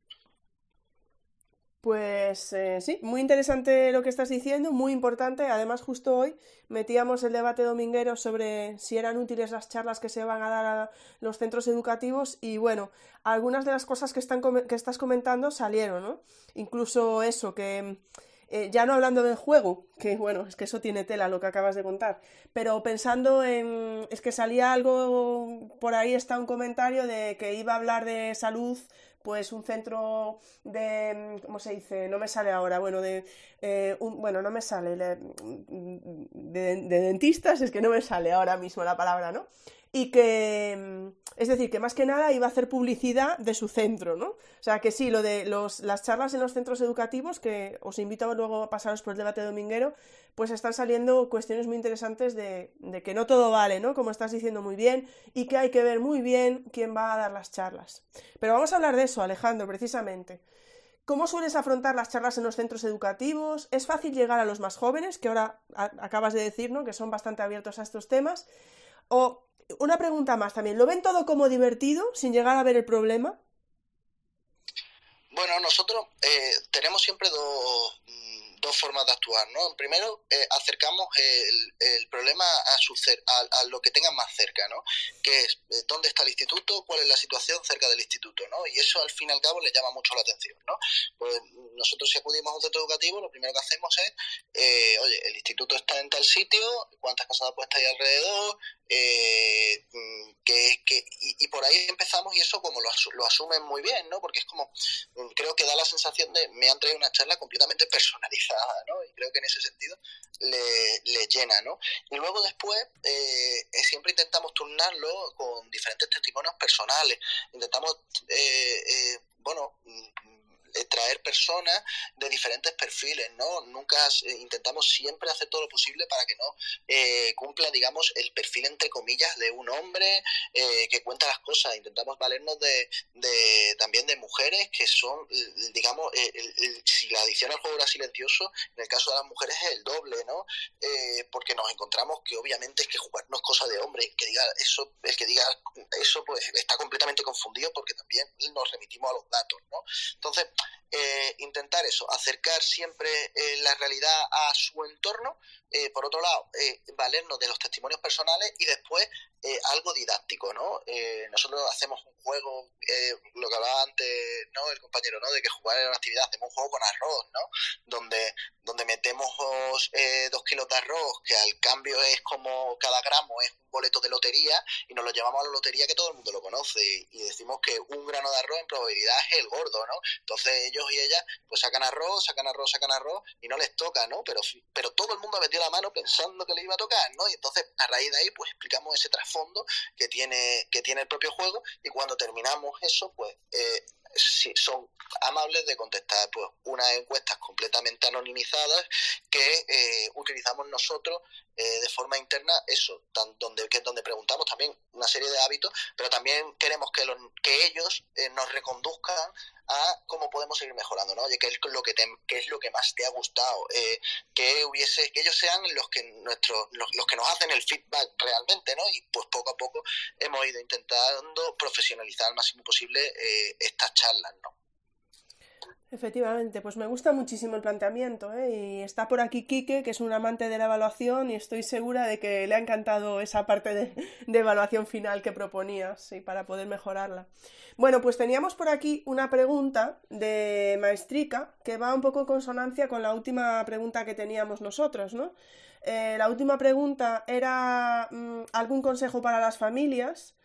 Pues eh, sí, muy interesante lo que estás diciendo, muy importante. Además, justo hoy metíamos el debate dominguero sobre si eran útiles las charlas que se van a dar a los centros educativos y bueno, algunas de las cosas que, están, que estás comentando salieron, ¿no? Incluso eso, que eh, ya no hablando del juego, que bueno, es que eso tiene tela lo que acabas de contar, pero pensando en, es que salía algo, por ahí está un comentario de que iba a hablar de salud pues un centro de, ¿cómo se dice? No me sale ahora, bueno, de, eh, un, bueno, no me sale, de, de, dentistas, es que no me sale ahora mismo la palabra, ¿no? Y que, es decir, que más que nada iba a hacer publicidad de su centro, ¿no? O sea, que sí, lo de los, las charlas en los centros educativos, que os invito luego a pasaros por el debate dominguero, pues están saliendo cuestiones muy interesantes de, de que no todo vale, ¿no? Como estás diciendo muy bien, y que hay que ver muy bien quién va a dar las charlas. Pero vamos a hablar de eso, Alejandro, precisamente. ¿Cómo sueles afrontar las charlas en los centros educativos? ¿Es fácil llegar a los más jóvenes, que ahora acabas de decir, ¿no? Que son bastante abiertos a estos temas. ¿O una pregunta más también. ¿Lo ven todo como divertido sin llegar a ver el problema? Bueno, nosotros eh, tenemos siempre dos, dos formas de actuar, ¿no? Primero, eh, acercamos el, problema a, su a, a, lo que tengan más cerca, ¿no? Que es eh, dónde está el instituto, cuál es la situación cerca del instituto, ¿no? Y eso al fin y al cabo le llama mucho la atención, ¿no? Pues nosotros si acudimos a un centro educativo, lo primero que hacemos es, eh, oye, el instituto está en tal sitio, cuántas casas puestas hay alrededor, eh, mm, que, que y, por ahí empezamos y eso como lo, lo, asumen muy bien, ¿no? Porque es como, mm, creo que da la sensación de, me han traído una charla completamente personalizada, Y creo que en ese sentido le, le llena, ¿no? Y luego después eh, eh siempre intentamos turnarlo con diferentes testimonios personales, intentamos, eh, eh bueno, mm, traer personas de diferentes perfiles, ¿no? Nunca eh, intentamos siempre hacer todo lo posible para que no eh, cumpla, digamos, el perfil entre comillas de un hombre que cuenta las cosas. Intentamos valernos de, de también de mujeres que son, digamos, si la adicción al juego era silencioso, en el caso de las mujeres es el doble, ¿no? porque nos encontramos que obviamente es que jugar no es cosa de hombre, que diga eso, el que diga eso pues está completamente confundido porque también nos remitimos a los datos, ¿no? Entonces, eh, intentar eso, acercar siempre eh, la realidad a su entorno, eh, por otro lado, valernos de los testimonios personales y después algo didáctico, ¿no? nosotros hacemos un juego, lo que hablaba antes, ¿no? El compañero, ¿no? De que jugar en una actividad, hacemos un juego con arroz, ¿no? Donde, donde metemos dos kilos de arroz, que al cambio es como cada gramo es un boleto de lotería y nos lo llevamos a la lotería que todo el mundo lo conoce y decimos que un grano de arroz en probabilidad es el gordo, ¿no? Entonces ellos y ellas pues sacan arroz, sacan arroz, sacan arroz y no les toca, ¿no? Pero, pero todo el mundo ha metido la mano pensando que le iba a tocar, ¿no? Y entonces a raíz de ahí pues explicamos ese trasfondo que tiene, que tiene el propio juego y cuando terminamos eso pues eh, si son amables de contestar pues unas encuestas completamente anonimizadas que eh, utilizamos nosotros eh, de forma interna eso donde que donde preguntamos también una serie de hábitos pero también queremos que, los, que ellos eh, nos reconduzcan a cómo podemos seguir mejorando no oye qué es lo que qué es lo que más te ha gustado que hubiese que ellos sean los que nuestros los, los, que nos hacen el feedback realmente no y pues poco a poco hemos ido intentando profesionalizar al máximo posible estas Efectivamente, pues me gusta muchísimo el planteamiento ¿eh? y está por aquí Quique, que es un amante de la evaluación y estoy segura de que le ha encantado esa parte de, evaluación final que proponías y para poder mejorarla. Bueno, pues teníamos por aquí una pregunta de Maestrica que va un poco en consonancia con la última pregunta que teníamos nosotros, ¿no? Eh, la última pregunta era mmm, algún consejo para las familias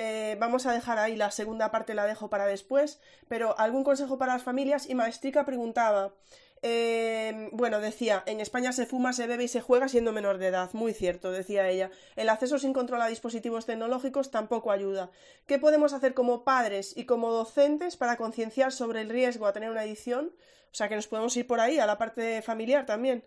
eh, vamos a dejar ahí la segunda parte, la dejo para después, pero algún consejo para las familias y Maestrica preguntaba, eh, bueno, decía, en España se fuma, se bebe y se juega siendo menor de edad, muy cierto, decía ella. El acceso sin control a dispositivos tecnológicos tampoco ayuda. ¿Qué podemos hacer como padres y como docentes para concienciar sobre el riesgo a tener una adicción? O sea, que nos podemos ir por ahí, a la parte familiar también.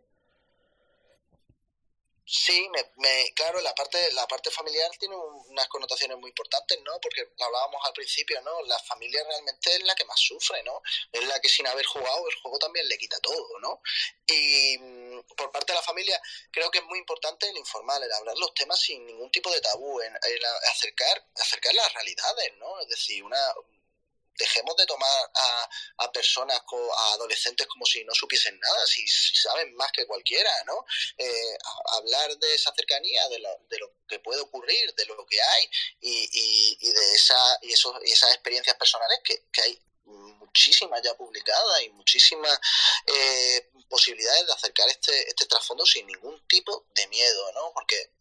Sí, me, me, claro, la parte, la parte familiar tiene unas connotaciones muy importantes, ¿no? Porque hablábamos al principio, ¿no? La familia realmente es la que más sufre, ¿no? Es la que sin haber jugado el juego también le quita todo, ¿no? Y mm, por parte de la familia creo que es muy importante el informar, el hablar los temas sin ningún tipo de tabú, en, en acercar, acercar las realidades, ¿no? Es decir, una dejemos de tomar a, a personas, a adolescentes como si no supiesen nada, si, saben más que cualquiera, ¿no? Eh, hablar de esa cercanía, de lo, de lo que puede ocurrir, de lo que hay y, y, y de esa, y, esos, y esas experiencias personales que, que hay muchísimas ya publicadas y muchísimas eh, posibilidades de acercar este, este trasfondo sin ningún tipo de miedo, ¿no? Porque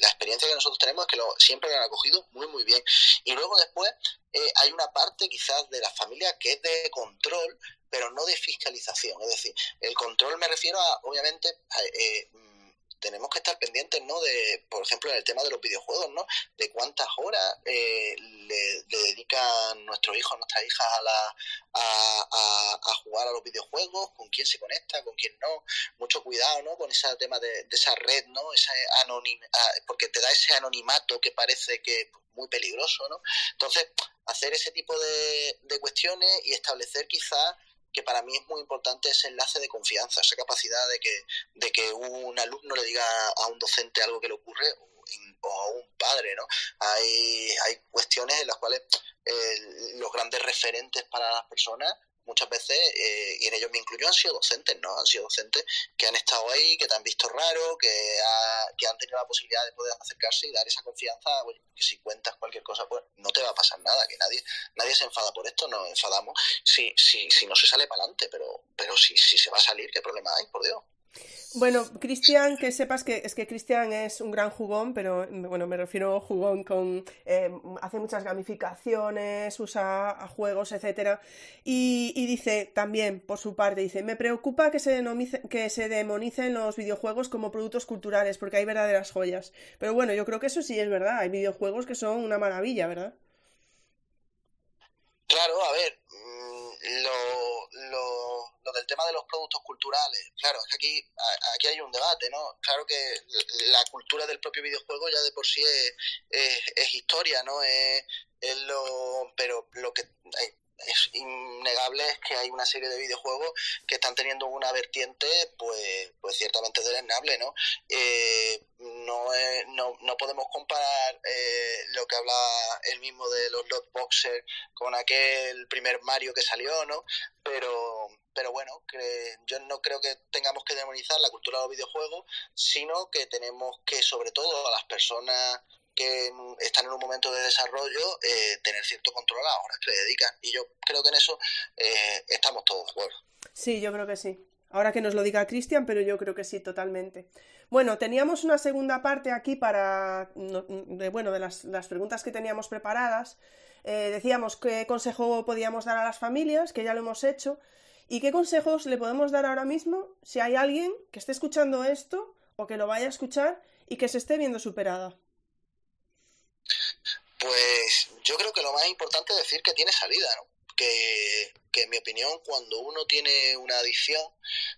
la experiencia que nosotros tenemos es que lo, siempre lo han acogido muy, muy bien. Y luego después eh, hay una parte quizás de la familia que es de control, pero no de fiscalización. Es decir, el control me refiero a, obviamente, a, eh, tenemos que estar pendientes, ¿no? De, por ejemplo, en el tema de los videojuegos, ¿no? De cuántas horas eh, le, dedican nuestros hijos, nuestras hijas a, la, a, jugar a los videojuegos, con quién se conecta, con quién no. Mucho cuidado, ¿no? Con ese tema de, de esa red, ¿no? Esa anonim, porque te da ese anonimato que parece que muy peligroso, ¿no? Entonces, hacer ese tipo de, de cuestiones y establecer quizás que para mí es muy importante ese enlace de confianza, esa capacidad de que, de que un alumno le diga a un docente algo que le ocurre o a un padre, ¿no? Hay, hay cuestiones en las cuales eh, los grandes referentes para las personas muchas veces, eh, y en ellos me incluyo, han sido docentes, ¿no? Han sido docentes que han estado ahí, que te han visto raro, que, que han tenido la posibilidad de poder acercarse y dar esa confianza, que si cuentas cualquier cosa, pues no te va a pasar nada, que nadie nadie se enfada por esto, nos enfadamos si, si, si no se sale para adelante, pero, pero si, si se va a salir, ¿qué problema hay, por Dios? Bueno, Cristian, que sepas que es que Cristian es un gran jugón, pero bueno, me refiero a jugón con eh, hace muchas gamificaciones, usa juegos, etcétera, y, dice también por su parte dice me preocupa que se que se demonicen los videojuegos como productos culturales porque hay verdaderas joyas. Pero bueno, yo creo que eso sí es verdad. Hay videojuegos que son una maravilla, ¿verdad? Claro, a ver, mm, lo, lo, del tema de los productos culturales, claro, es aquí, aquí hay un debate, ¿no? Claro que la cultura del propio videojuego ya de por sí es, es, historia, ¿no? Es, es, lo, pero lo que eh, es innegable es que hay una serie de videojuegos que están teniendo una vertiente pues pues ciertamente deleznable no eh, no, no, no podemos comparar eh, lo que habla el mismo de los lot boxers con aquel primer Mario que salió no pero pero bueno, que yo no creo que tengamos que demonizar la cultura de los videojuegos, sino que tenemos que, sobre todo, a las personas que están en un momento de desarrollo, eh, tener cierto control a las que le dedican. Y yo creo que en eso eh, estamos todos de. Sí, yo creo que sí. Ahora que nos lo diga Cristian, pero yo creo que sí, totalmente. Bueno, teníamos una segunda parte aquí para, de, bueno, de las, las preguntas que teníamos preparadas. Eh, decíamos qué consejo podíamos dar a las familias, que ya lo hemos hecho, y qué consejos le podemos dar ahora mismo si hay alguien que esté escuchando esto o que lo vaya a escuchar y que se esté viendo superada. Pues yo creo que lo más importante es decir que tiene salida, ¿no? Que, en mi opinión, cuando uno tiene una adicción,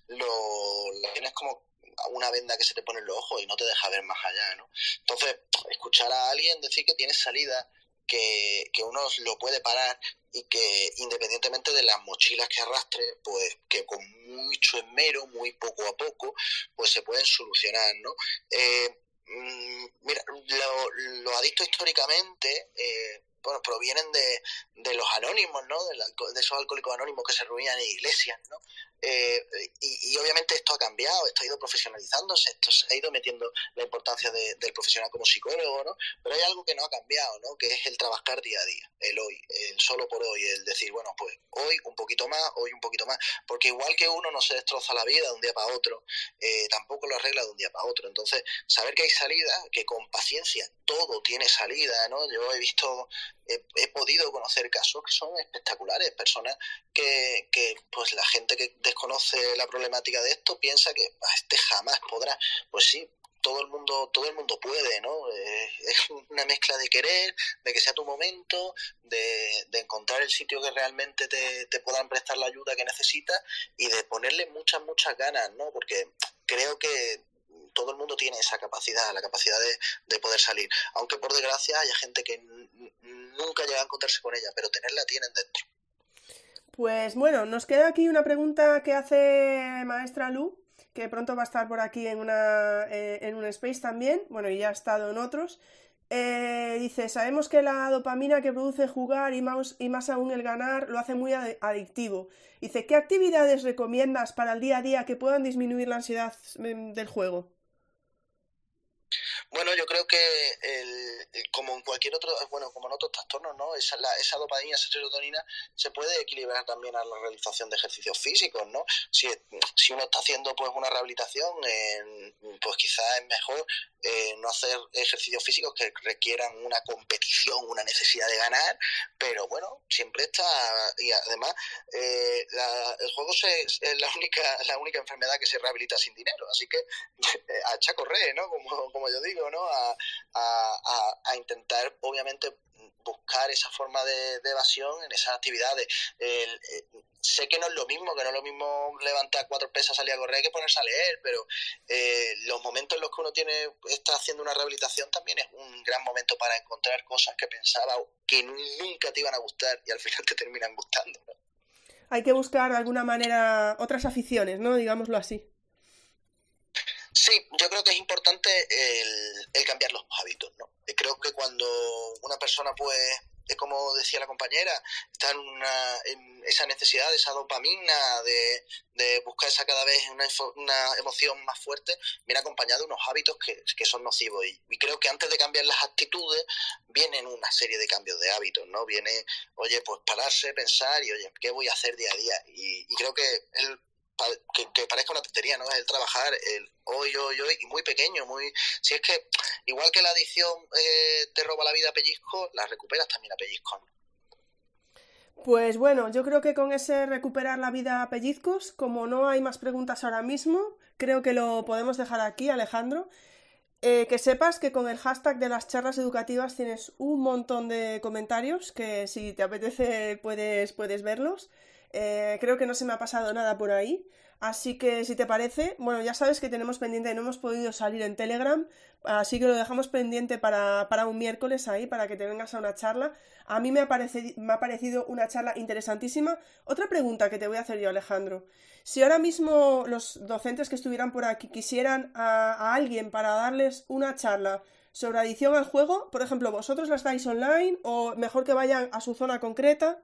lo, tienes como una venda que se te pone en los ojos y no te deja ver más allá, ¿no? Entonces, escuchar a alguien decir que tiene salida, que, que uno lo puede parar y que independientemente de las mochilas que arrastre, pues que con mucho esmero, muy poco a poco, pues se pueden solucionar, ¿no? Eh, Mm, mira, lo, ha dicho históricamente eh, bueno, provienen de, de los anónimos, ¿no? De, de, esos alcohólicos anónimos que se reunían en iglesias, ¿no? Eh, y, obviamente esto ha cambiado, esto ha ido profesionalizándose, esto se ha ido metiendo la importancia del profesional como psicólogo, ¿no? Pero hay algo que no ha cambiado, ¿no? Que es el trabajar día a día, el hoy, el solo por hoy, el decir, bueno, pues hoy un poquito más, hoy un poquito más, porque igual que uno no se destroza la vida de un día para otro, eh, tampoco lo arregla de un día para otro. Entonces, saber que hay salida, que con paciencia todo tiene salida, ¿no? Yo he visto he, podido conocer casos que son espectaculares, personas que, que, pues la gente que desconoce la problemática de esto piensa que ah, este jamás podrá, pues sí, todo el mundo todo el mundo puede no eh, es una mezcla de querer de que sea tu momento de, de encontrar el sitio que realmente te, te, puedan prestar la ayuda que necesitas y de ponerle muchas muchas ganas no porque creo que todo el mundo tiene esa capacidad, la capacidad de, de poder salir. Aunque por desgracia haya gente que nunca llega a encontrarse con ella, pero tenerla tienen dentro. Pues bueno, nos queda aquí una pregunta que hace maestra Lu, que pronto va a estar por aquí en, una, eh, en un space también, bueno, y ya ha estado en otros. Eh, dice, sabemos que la dopamina que produce jugar y más, y más aún el ganar lo hace muy adictivo. Dice, ¿qué actividades recomiendas para el día a día que puedan disminuir la ansiedad mm, del juego? Bueno, yo creo que el, como en cualquier otro, bueno, como en otros trastornos, ¿no? Esa, la, esa dopamina, esa serotonina se puede equilibrar también a la realización de ejercicios físicos, ¿no? Si, si uno está haciendo pues una rehabilitación, pues quizás es mejor eh, no hacer ejercicios físicos que requieran una competición, una necesidad de ganar, pero bueno, siempre está y además eh, el juego es la única la única enfermedad que se rehabilita sin dinero, así que [laughs] a echar correr, ¿no? Como, como yo digo, ¿no? A, intentar, obviamente, buscar esa forma de, evasión en esas actividades. Eh, sé que no es lo mismo, que no es lo mismo levantar cuatro pesas, salir a correr que ponerse a leer, pero eh, los momentos en los que uno tiene está haciendo una rehabilitación también es un gran momento para encontrar cosas que pensaba que nunca te iban a gustar y al final te terminan gustando. Hay que buscar de alguna manera otras aficiones, ¿no? Digámoslo así. Sí, yo creo que es importante el, cambiar los hábitos, ¿no? Creo que cuando una persona pues como decía la compañera, está en, una, en esa necesidad de esa dopamina, de, de buscar esa cada vez una, una, emoción más fuerte, viene acompañado de unos hábitos que, que son nocivos. Y, y, creo que antes de cambiar las actitudes, vienen una serie de cambios de hábitos, ¿no? Viene, oye, pues pararse, pensar y, oye, ¿qué voy a hacer día a día? Y, y creo que el que, parezca una tontería, ¿no? Es el trabajar el hoy, hoy, hoy, y muy pequeño, muy... Si es que, igual que la adicción eh, te roba la vida a pellizco, la recuperas también a pellizco, ¿no? Pues bueno, yo creo que con ese recuperar la vida a pellizcos, como no hay más preguntas ahora mismo, creo que lo podemos dejar aquí, Alejandro. Eh, que sepas que con el hashtag de las charlas educativas tienes un montón de comentarios que si te apetece puedes, puedes verlos. Eh, creo que no se me ha pasado nada por ahí. Así que si te parece, bueno, ya sabes que tenemos pendiente, no hemos podido salir en Telegram, así que lo dejamos pendiente para, para un miércoles ahí, para que te vengas a una charla. A mí me ha, parecido, me ha parecido una charla interesantísima. Otra pregunta que te voy a hacer yo, Alejandro. Si ahora mismo los docentes que estuvieran por aquí quisieran a, a alguien para darles una charla sobre adición al juego, por ejemplo, vosotros las dais online o mejor que vayan a su zona concreta.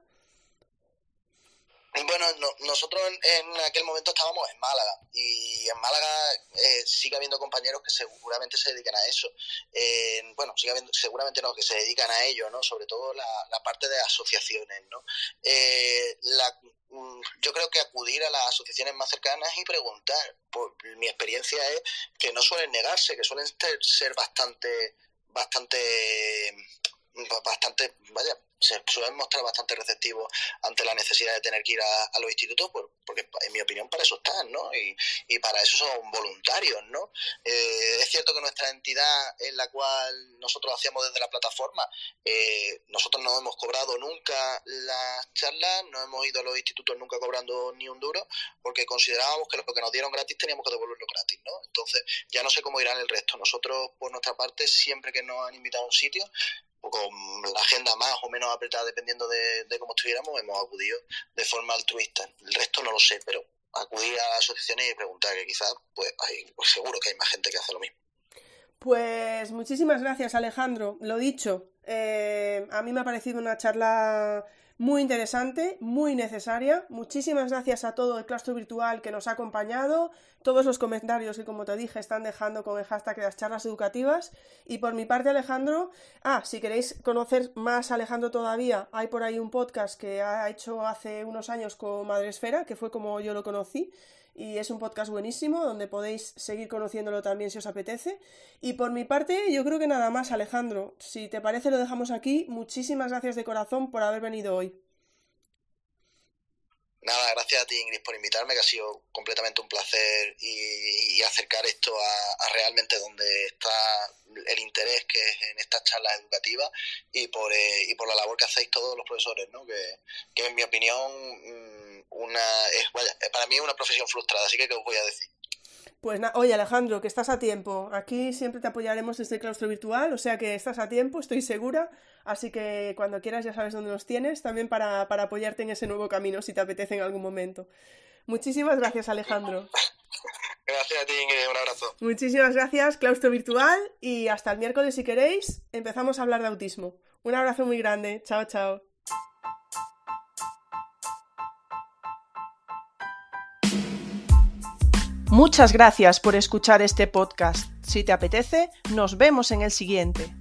Bueno, no, nosotros en, en, aquel momento estábamos en Málaga y en Málaga eh, sigue habiendo compañeros que seguramente se dedican a eso. Bueno, sigue habiendo, seguramente no, que se dedican a ello, ¿no? Sobre todo la, la parte de asociaciones, ¿no? Eh, la, mm, yo creo que acudir a las asociaciones más cercanas y preguntar. Por, mi experiencia es que no suelen negarse, que suelen ser bastante, bastante, bastante, vaya, se suelen mostrar bastante receptivos ante la necesidad de tener que ir a, los institutos, por, porque en mi opinión para eso están, ¿no? Y, y para eso son voluntarios, ¿no? Eh, es cierto que nuestra entidad en la cual nosotros hacíamos desde la plataforma, eh, nosotros no hemos cobrado nunca las charlas, no hemos ido a los institutos nunca cobrando ni un duro, porque considerábamos que lo que nos dieron gratis teníamos que devolverlo gratis, ¿no? Entonces, ya no sé cómo irán el resto. Nosotros, por nuestra parte, siempre que nos han invitado a un sitio, con la agenda más o menos apretada dependiendo de, de, cómo estuviéramos, hemos acudido de forma altruista. El resto no lo sé, pero acudir a asociaciones y preguntar que quizás, pues, hay, pues seguro que hay más gente que hace lo mismo. Pues muchísimas gracias Alejandro. Lo dicho, eh, a mí me ha parecido una charla muy interesante, muy necesaria. Muchísimas gracias a todo el claustro virtual que nos ha acompañado, todos los comentarios que, como te dije, están dejando con el hashtag de las charlas educativas. Y por mi parte, Alejandro, ah, si queréis conocer más a Alejandro todavía, hay por ahí un podcast que ha hecho hace unos años con Madresfera, que fue como yo lo conocí y es un podcast buenísimo donde podéis seguir conociéndolo también si os apetece. Y por mi parte, yo creo que nada más, Alejandro. Si te parece, lo dejamos aquí. Muchísimas gracias de corazón por haber venido hoy. Nada, gracias a ti Ingrid por invitarme, que ha sido completamente un placer y, acercar esto a, realmente donde está el interés que es en estas charlas educativas y por, eh, y por la labor que hacéis todos los profesores, ¿no? que, que en mi opinión una es, vaya, para mí es una profesión frustrada, así que ¿qué os voy a decir? Pues na oye Alejandro, que estás a tiempo. Aquí siempre te apoyaremos desde el claustro virtual, o sea que estás a tiempo, estoy segura. Así que cuando quieras ya sabes dónde nos tienes, también para, para apoyarte en ese nuevo camino si te apetece en algún momento. Muchísimas gracias Alejandro. Gracias a ti, Ingrid, un abrazo. Muchísimas gracias, claustro virtual, y hasta el miércoles si queréis, empezamos a hablar de autismo. Un abrazo muy grande, chao, chao. Muchas gracias por escuchar este podcast. Si te apetece, nos vemos en el siguiente.